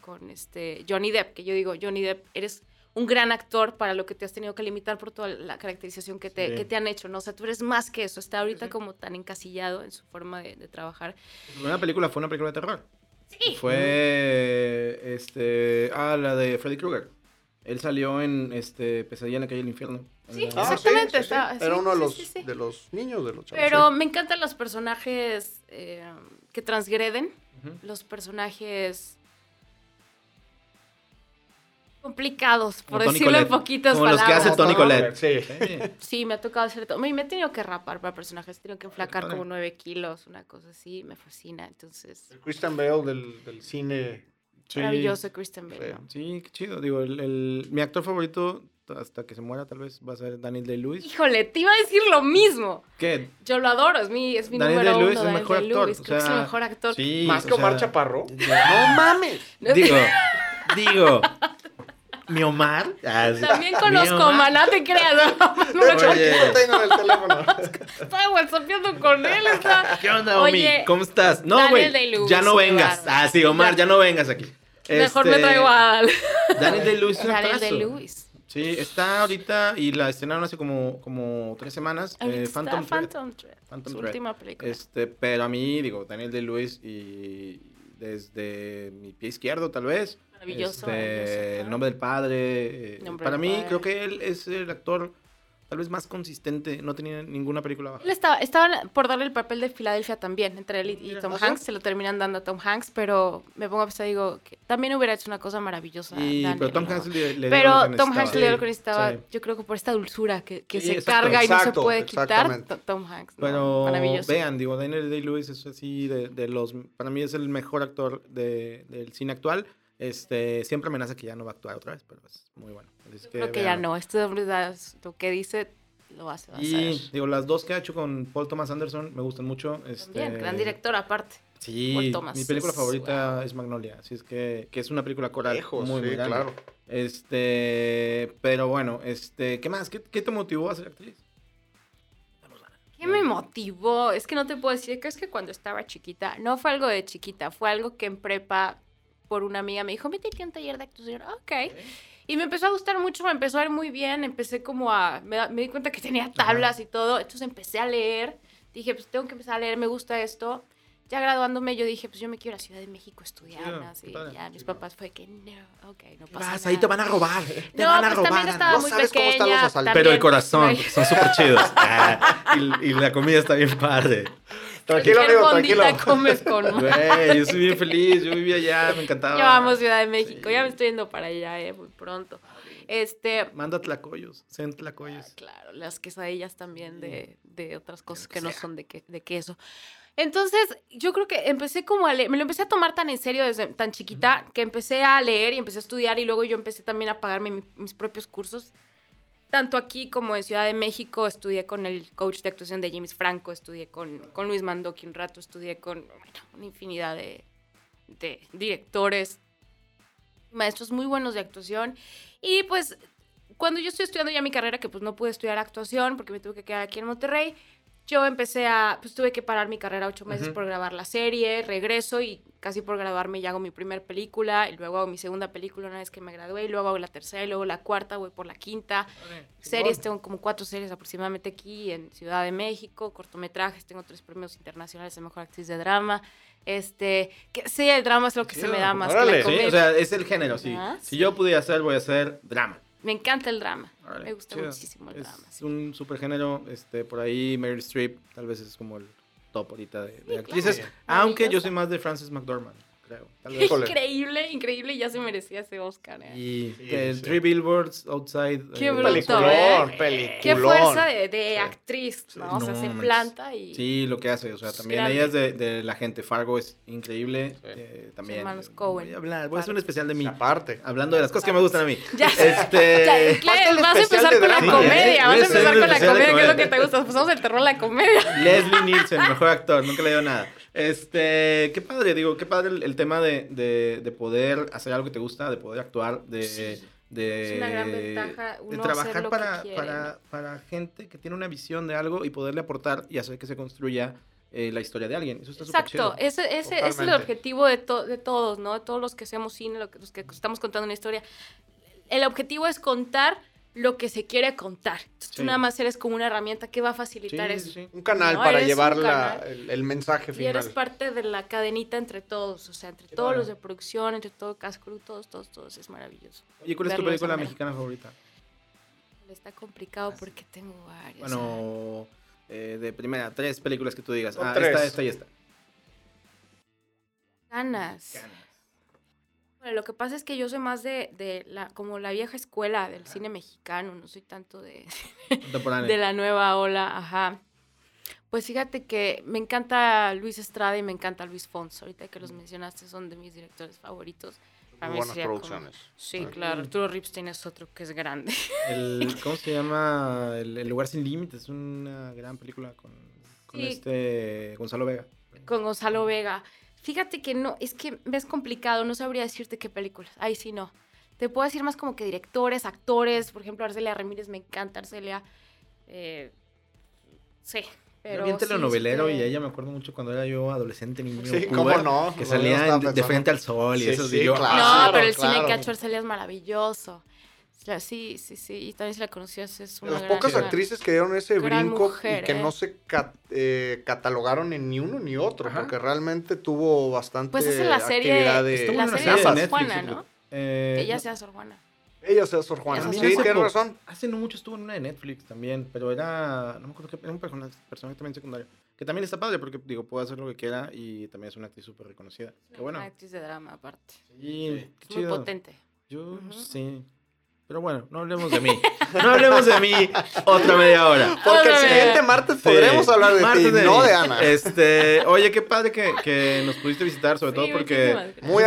con este Johnny Depp, que yo digo, Johnny Depp, eres un gran actor para lo que te has tenido que limitar por toda la caracterización que te, Sí. que te han hecho, ¿no? O sea, tú eres más que eso, está ahorita sí. como tan encasillado en su forma de, de trabajar. Su primera película fue una película de terror. Sí. Fue este ah la de Freddy Krueger. Él salió en este Pesadilla en la calle del infierno. Sí, Ah, la- Exactamente, sí, sí, sí. está- Era uno de los, sí, sí. de los niños, de los chavos. Pero sí. me encantan los personajes eh, que transgreden, los personajes complicados, por Como decirlo en poquitas como los que palabras. hace Toni ¿no? Collette. Sí. Sí. Me ha tocado hacer todo. Me, me he tenido que rapar para personajes, he tenido que enflacar como nueve kilos, una cosa así, me fascina. Entonces, El Christian Bale del, del cine. Sí. maravilloso Kristen Bale. Sí. ¿no? Sí, qué chido. Digo, el, el- mi actor favorito, hasta que se muera tal vez, va a ser Daniel Day-Lewis. Híjole, te iba a decir lo mismo. ¿Qué? Yo lo adoro, es mi, es mi Daniel número Day-Lewis uno. es el Daniel mejor actor, o es el mejor actor. Sí, Más que Omar sea, Chaparro. No mames. Digo, digo, mi Omar. Ah, sí. También conozco, Omar. no te creas. No, no, De hecho, Oye. en el teléfono. Whatsappeando con él. Está... ¿Qué onda, Omi? ¿Cómo estás? No, Daniel güey. Ya no vengas. Ah, sí, Omar, ya no vengas aquí. Mejor Este, me traigo a Daniel Day-Lewis es un Daniel actorazo. Day-Lewis. Sí, está ahorita y la estrenaron hace como, como tres semanas. Eh, está Phantom Thread. Phantom Thread. Phantom su Thread. última película. Este, pero a mí, digo, Daniel Day-Lewis y desde mi pie izquierdo, tal vez. Maravilloso, este, maravilloso, El nombre del padre. eh, Nombre para del mí, Padre. creo que él es el actor tal vez más consistente. No tenía ninguna película baja. Él estaba, estaban por darle el papel de Filadelfia también, entre él y, y Tom. Hanks, se lo terminan dando a Tom Hanks, pero me pongo a pensar, digo, que también hubiera hecho una cosa maravillosa. Y, Daniel, pero Tom ¿no? Hanks le, le dio Pero lo que Tom Hanks necesitaba. le dio lo que necesitaba, Sí. yo creo que por esta dulzura que, que Sí, se exacto. carga y no se Exacto, puede quitar, Tom Hanks. ¿no? Pero Maravilloso. vean, digo, Daniel Day-Lewis es así de, de los... Para mí es el mejor actor de, del cine actual. Este, siempre amenaza que ya no va a actuar otra vez, pero es muy bueno. Así Creo que ya no, este hombre lo que dice lo hace, va a Y digo, las dos que ha hecho con Paul Thomas Anderson me gustan mucho. Este, También, gran director aparte. Sí, Paul Thomas mi película es- favorita es Magnolia, así es que, que es una película coral Lejos, muy, sí, muy grande. claro. Este, pero bueno, este, ¿qué más? ¿Qué, qué te motivó a ser actriz? ¿Qué me motivó? Es que no te puedo decir, que es que cuando estaba chiquita, no fue algo de chiquita, fue algo que en prepa por una amiga me dijo, métete a un taller de actuación. Ok. Y me empezó a gustar mucho, me empezó a ver muy bien, empecé como a, me, da- me di cuenta que tenía tablas y todo, entonces empecé a leer, dije, pues tengo que empezar a leer, me gusta esto. Ya graduándome yo dije, pues yo me quiero ir a Ciudad de México a estudiar. Así, padre. ya mis papás fue que, no, ok, no pasa Vas, nada. ahí te van a robar, te No, van a pues robar. también estaba No muy sabes cómo están los pequeña. Pero el corazón, son súper chidos. Ah, y, y la comida está bien padre. Tranquilo, amigo, tranquilo. comes con Güey, yo soy bien feliz, yo vivía allá, me encantaba. Yo amo Ciudad de México, Sí. ya me estoy yendo para allá, eh, muy pronto. Este, Manda tlacoyos, send tlacoyos. claro, las quesadillas también de, de otras cosas que no son de, que- de queso. Entonces, yo creo que empecé como a leer, me lo empecé a tomar tan en serio desde tan chiquita que empecé a leer y empecé a estudiar y luego yo empecé también a pagarme mi- mis propios cursos. Tanto aquí como en Ciudad de México, estudié con el coach de actuación de James Franco, estudié con, con Luis Mandoki un rato, estudié con una infinidad de, de directores, maestros muy buenos de actuación. Y pues cuando yo estoy estudiando ya mi carrera, que pues no pude estudiar actuación porque me tuve que quedar aquí en Monterrey, yo empecé a, pues tuve que parar mi carrera ocho meses por grabar la serie, regreso y casi por graduarme ya hago mi primer película y luego hago mi segunda película una vez que me gradué y luego hago la tercera y luego la cuarta, voy por la quinta. Series, tengo como cuatro series aproximadamente aquí en Ciudad de México, cortometrajes, tengo tres premios internacionales de Mejor Actriz de Drama. Este, que sí, el drama es lo que se me da más que Órale. la Sí, comedia. Sí, o sea, es el género, sí. Ah, Si yo pudiera hacer, voy a hacer drama. Me encanta el drama. Me gusta chido. muchísimo el es drama. sí. un super género, este, por ahí Meryl Streep tal vez es como el top ahorita de, actrices, aunque yo soy más de Frances McDormand. Creo. Tal vez. Increíble, increíble, y ya se merecía ese Oscar. ¿eh? Y Sí, el sí. Three Billboards Outside. Qué eh, bruto, Peliculón, ¿eh? peliculón. Qué fuerza de, de Sí. actriz, ¿no? O sea, No, se planta y... Sí, lo que hace, o sea, también grande. ella es de, de la gente. Fargo es increíble. Sí. eh, también. hermanos Coen. Voy a hablar, voy a hacer un especial de mí. Aparte. Hablando de las cosas que me gustan a mí. Ya, Este. ya, el vas a empezar con la comedia, ¿eh? vas a a empezar con la comedia, que es lo que te gusta. Pues vamos el terror, la comedia. Leslie Nielsen, mejor actor, nunca le dio nada. Este, qué padre, digo, qué padre el, el tema de, de, de poder hacer algo que te gusta, de poder actuar, de, Sí. de, Es una gran ventaja de hacer trabajar lo para, para, para gente que tiene una visión de algo y poderle aportar y hacer que se construya eh, la historia de alguien. Eso está Exacto, ese, ese, ese es el objetivo de, to- de todos, ¿no? De todos los que hacemos cine, los que estamos contando una historia. El objetivo es contar lo que se quiere contar. Entonces, Tú Sí. nada más eres como una herramienta que va a facilitar Sí, eso. sí, sí. Un canal No, para llevar la- el, el mensaje Y eres final. parte de la cadenita entre todos, o sea, entre Qué todos los de producción, entre todo Cast Crew, todos, todos, todos, es maravilloso. Oye, ¿cuál es tu película manera. mexicana favorita? Está complicado porque tengo varias. Bueno, eh, de primera, tres películas que tú digas. Top Ah, tres. esta, esta y esta. ganas. Bueno, lo que pasa es que yo soy más de, de la, como la vieja escuela del cine mexicano, no soy tanto de, de la nueva ola, ajá. Pues fíjate que me encanta Luis Estrada y me encanta Luis Fons. Ahorita que los mencionaste son de mis directores favoritos. Para Muy mí buenas como- producciones. Sí, Sí. claro. Arturo Ripstein es otro que es grande. El, ¿Cómo se llama? El, El lugar sin límites. Es una gran película con, con Sí. este Gonzalo Vega. Con Gonzalo Vega. Fíjate que no, es que es complicado, no sabría decirte qué películas. Ahí sí no. Te puedo decir más como que directores, actores. Por ejemplo, Arcelia Ramírez me encanta. Arcelia. Eh, sí, pero. Yo vi en sí, telenovelero sí y ella me acuerdo mucho cuando era yo adolescente, niño. Sí, cómo no. Que salía de, frente al sol y Sí, eso. yo, claro. No, pero el cine que ha hecho Arcelia es maravilloso. La- Sí, sí, sí. Y también si la conocías es De una las gran- pocas gran- actrices que dieron ese brinco mujer, y que ¿eh? no se eh, catalogaron en ni uno ni otro, Ajá. porque realmente tuvo bastante Pues es en la serie- de... La una serie de de Sor Juana, ¿no? Eh, Ella sea Sor Juana. Ella sea Sor Juana. Sí, Sor Juana. tienes razón. Hace no mucho estuvo en una de Netflix también, pero era, no me acuerdo qué, era un personaje, personaje también secundario. Que también está padre porque, digo, puede hacer lo que quiera y también es una actriz súper reconocida. Que bueno, Una actriz de drama aparte. sí, qué Es muy potente. Yo sí. Pero bueno, no hablemos de mí. No hablemos de mí otra media hora. Porque el siguiente martes Sí. podremos hablar de Martes ti, no mí. de Ana. Este, oye, qué padre que, que nos pudiste visitar, sobre Sí, todo porque Muy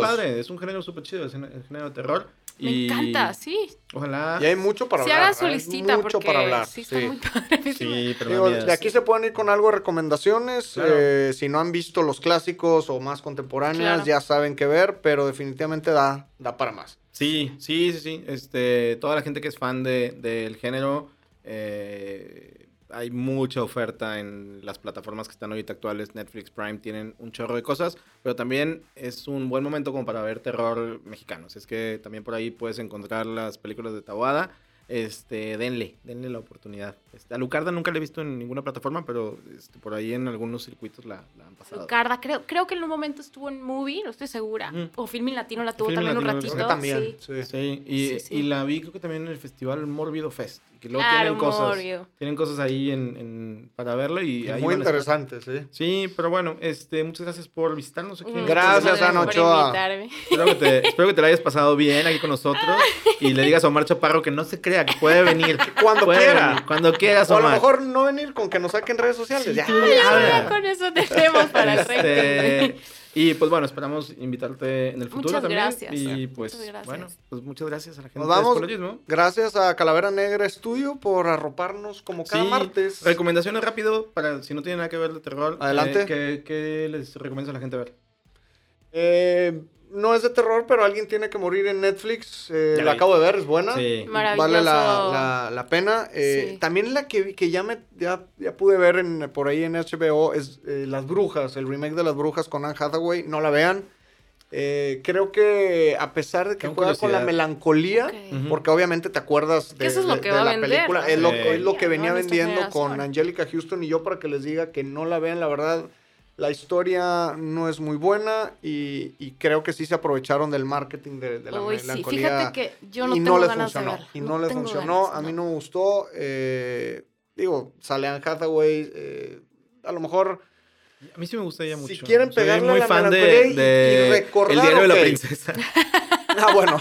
padre, es un género súper chido, es un género de terror. Me y encanta, sí. Ojalá. Y hay mucho para Sí, hablar. hagan su hay lista mucho porque para hablar. sí está sí. muy padre. Sí, pero Digo, de aquí se pueden ir con algo de recomendaciones. Claro. eh, si no han visto los clásicos o más contemporáneas, Claro. ya saben qué ver, pero definitivamente da, da para más. Sí, sí, sí, sí. Este, toda la gente que es fan de, del género, eh, hay mucha oferta en las plataformas que están ahorita actuales. Netflix, Prime, tienen un chorro de cosas, pero también es un buen momento como para ver terror mexicano. Así es que también por ahí puedes encontrar las películas de Taboada. Este, denle, denle la oportunidad. Este, a Lucarda nunca la he visto en ninguna plataforma, pero este, por ahí en algunos circuitos la, la han pasado. Lucarda, creo, creo que en un momento estuvo en Movie, no estoy segura. O Filmin Latino la tuvo Filmin también un Latino, ratito. Creo que también. sí. sí. Sí, y, Sí, sí. y la vi creo que también en el festival Mórbido Fest. Que luego Claro, tienen cosas. Morbido. Tienen cosas ahí en, en- para verlo y ahí Muy interesante, sí. Sí, pero bueno, este, muchas gracias por visitarnos aquí. Mm, Gracias, Ana por Ochoa. invitarme. Espero que, te, espero que te la hayas pasado bien aquí con nosotros y le digas a Omar Chaparro que no se crea, que puede venir. Cuando Puede quiera. venir, cuando quieras, O a lo Omar. mejor no venir con que nos saquen redes sociales. ya. Ya, ya con eso tenemos para el Este, y pues bueno, esperamos invitarte en el futuro Muchas también. gracias. Y pues Muchas gracias. bueno, pues muchas gracias a la gente Nos vamos. Gracias a Calavera Negra Estudio por arroparnos como cada Sí, martes. Recomendaciones rápido para si no tiene nada que ver de terror. Adelante. eh, ¿qué, qué les recomiendas a la gente ver? Eh, no es de terror, pero alguien tiene que morir en Netflix. Eh, la vi. acabo de ver, es buena. Sí. Maravilloso. Vale la, la- la pena. Eh, Sí. También la que, que ya, me, ya, ya pude ver en, por ahí en HBO es eh, Las Brujas, el remake de Las Brujas con Anne Hathaway. No la vean. Eh, creo que a pesar de que Tengo juega con la melancolía, porque obviamente te acuerdas de, Que eso es lo de- que de va a la vender, película, ¿no? es, lo, es lo que venía vendiendo con. Angelica Houston y yo para que les diga que no la vean, la verdad, la historia no es muy buena y, y creo que sí se aprovecharon del marketing de, de la Uy, sí, melancolía fíjate que yo no y tengo no le ganas funcionó. de verla. Y no, le tengo funcionó. ganas, a mí no me gustó. eh, digo, sale Anne Hathaway. eh, a lo mejor A mí sí me gusta ella mucho. Si quieren Soy pegarle muy a la fan de, melancolía y- de y recordar, El diario de la princesa. Ah, bueno.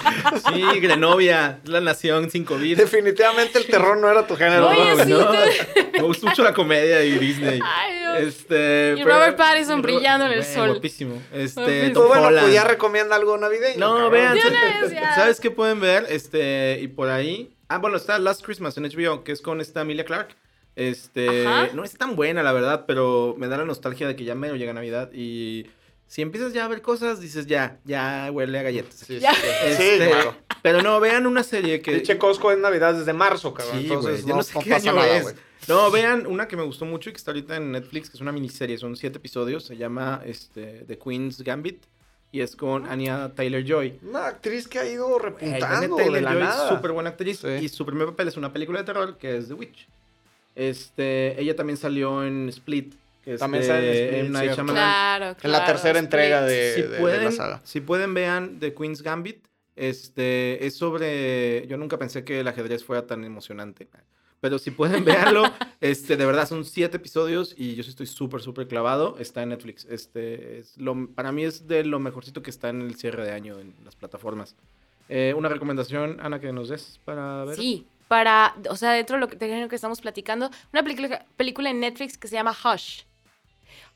Sí, Grenovia, la nación sin COVID. Definitivamente el terror no era tu género. Oye, ¿no? sí, no. te- Me gusta mucho la comedia y Disney. Ay, Dios. Este, Y Robert Pattinson brillando en el sol. Guapísimo. Este. Tom Pues bueno, Holland. pues ya recomienda algo navideño. No, cabrón. vean. ¿sabes- una vez ya. ¿Sabes qué pueden ver? Este, y por ahí. Ah, bueno, está Last Christmas en HBO, que es con esta Emilia Clark. Este, Ajá. no es tan buena, la verdad, pero me da la nostalgia de que ya mero llega Navidad y si empiezas ya a ver cosas, dices ya, ya huele a galletas. Sí, sí, Ya. sí. Este, Sí, claro. Pero no, vean una serie que. Pinche Costco es Navidad desde marzo, cabrón. Sí, Entonces güey, yo no, no sé no qué pasa año nada, es. güey. No, vean una que me gustó mucho y que está ahorita en Netflix, que es una miniserie, son siete episodios, se llama este, The Queen's Gambit y es con Ah. Anya Taylor-Joy. Una actriz que ha ido repuntando de la Taylor-Joy nada. es súper buena actriz Sí. y su primer papel es una película de terror que es The Witch. Este, ella también salió en Split, que es También de sale M. Night. Shyamalan. Claro, claro. En la tercera entrega de, si de- de pueden, la saga. si pueden vean The Queen's Gambit. Este es sobre. Yo nunca pensé que el ajedrez fuera tan emocionante. Pero si pueden verlo, este, de verdad son siete episodios y yo sí estoy súper, súper clavado. Está en Netflix. Este, es lo, para mí es de lo mejorcito que está en el cierre de año en las plataformas. Eh, una recomendación, Ana, que nos des para ver. Sí, para, o sea, dentro de lo que, de lo que estamos platicando, una película, película en Netflix que se llama Hush.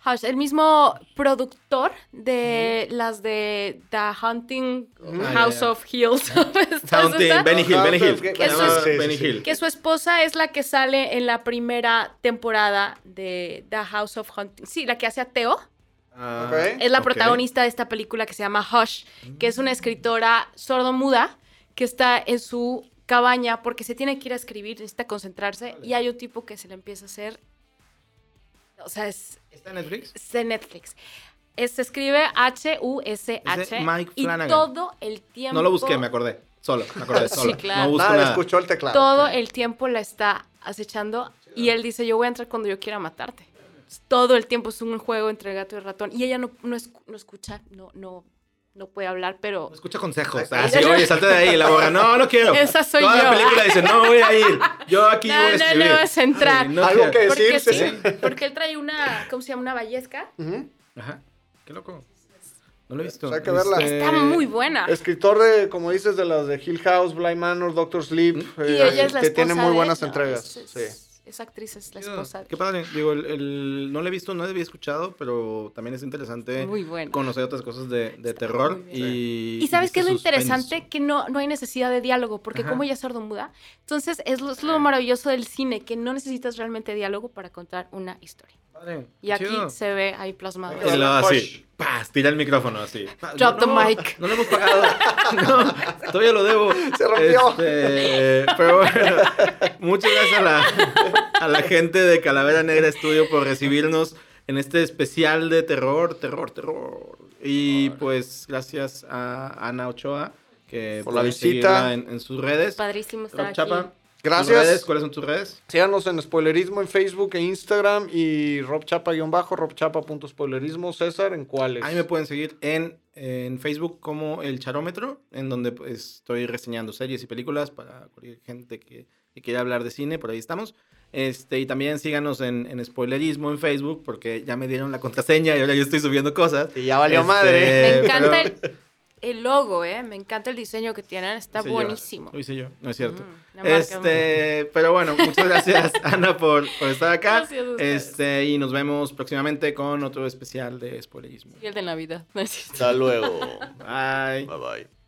Hush, el mismo productor de las de The Hunting Ah, House of Hills. ¿Sabes Haunting, esta? Benny Hill, Benny Hill. que-. Hill. Que su esposa es la que sale en la primera temporada de The House of Hunting. Sí, la que hace a Teo. Ah, Ok. Es la protagonista de esta película que se llama Hush, que es una escritora sordomuda que está en su cabaña porque se tiene que ir a escribir, necesita concentrarse y hay un tipo que se le empieza a hacer. O sea, es, ¿Está en Netflix? es de Netflix. Es- se escribe H-U-S-H. De Mike y Flanagan. todo el tiempo. No lo busqué, me acordé. Solo, me acordé, Sí, solo. claro. No busco Nada, nada. escuchó el teclado. Todo el tiempo la está acechando y él dice: Yo voy a entrar cuando yo quiera matarte. Todo el tiempo es un juego entre gato y ratón. Y ella no, no escucha, no, no, no puede hablar, pero No escucha consejos. Ay, Ah, sí, oye, salte de ahí. Y la abogada, no, no quiero. Esa soy Toda yo. la película dice, no voy a ir. Yo aquí No, voy a no, escribir. no vas a entrar. Ay, no Algo quiero. que porque decir, sí, sí. porque él trae una, ¿cómo se llama? Una ballesca. Ajá. Qué loco. No lo he visto. Pues hay que verla. Está muy buena. Escritor de, como dices, de las de Hill House, Blind Manor, Doctor Sleep. Y eh, ella es la que tiene muy de- buenas no, entregas. es- sí. Es- Esa actriz es la esposa. Qué padre. Digo, el, el- no lo he visto, no lo había escuchado, pero también es interesante Muy conocer otras cosas de, de terror. Y, Y sabes qué es lo interesante que no, no hay necesidad de diálogo, porque Ajá. como ella es sordomuda, entonces es lo, es lo maravilloso del cine, que no necesitas realmente diálogo para contar una historia. Y aquí chido. se ve ahí plasmado. Y así, ¡paz! Tira el micrófono así. Drop the No, mic. No lo hemos pagado. No, todavía lo debo. Se rompió. Este, pero bueno, muchas gracias a la, a la gente de Calavera Negra Studio por recibirnos en este especial de terror, terror, terror. Y pues gracias a Ana Ochoa, que Por la visita. En, en sus redes. Padrísimo estar Rob aquí. Chapa, Gracias. redes, ¿Cuáles son tus redes? Síganos en Spoilerismo en Facebook e Instagram y Rob Chapa-bajo, robchapa.spoilerismo. César, ¿en cuáles? Ahí me pueden seguir en, en Facebook como El Charómetro, en donde pues, estoy reseñando series y películas para cualquier gente que, que quiera hablar de cine, por ahí estamos. Este, y también síganos en, en Spoilerismo en Facebook, porque ya me dieron la contraseña y ahora yo estoy subiendo cosas. Y ya valió Este, madre. Me encanta pero- el, el logo, ¿eh? Me encanta el diseño que tienen, está yo, buenísimo. Lo hice yo, no es cierto. Mm, este, pero bueno, muchas gracias Ana por, por estar acá. Gracias a. Este, y nos vemos próximamente con otro especial de spoilerismo. Y el de Navidad. No es cierto. Hasta luego. Bye. bye bye.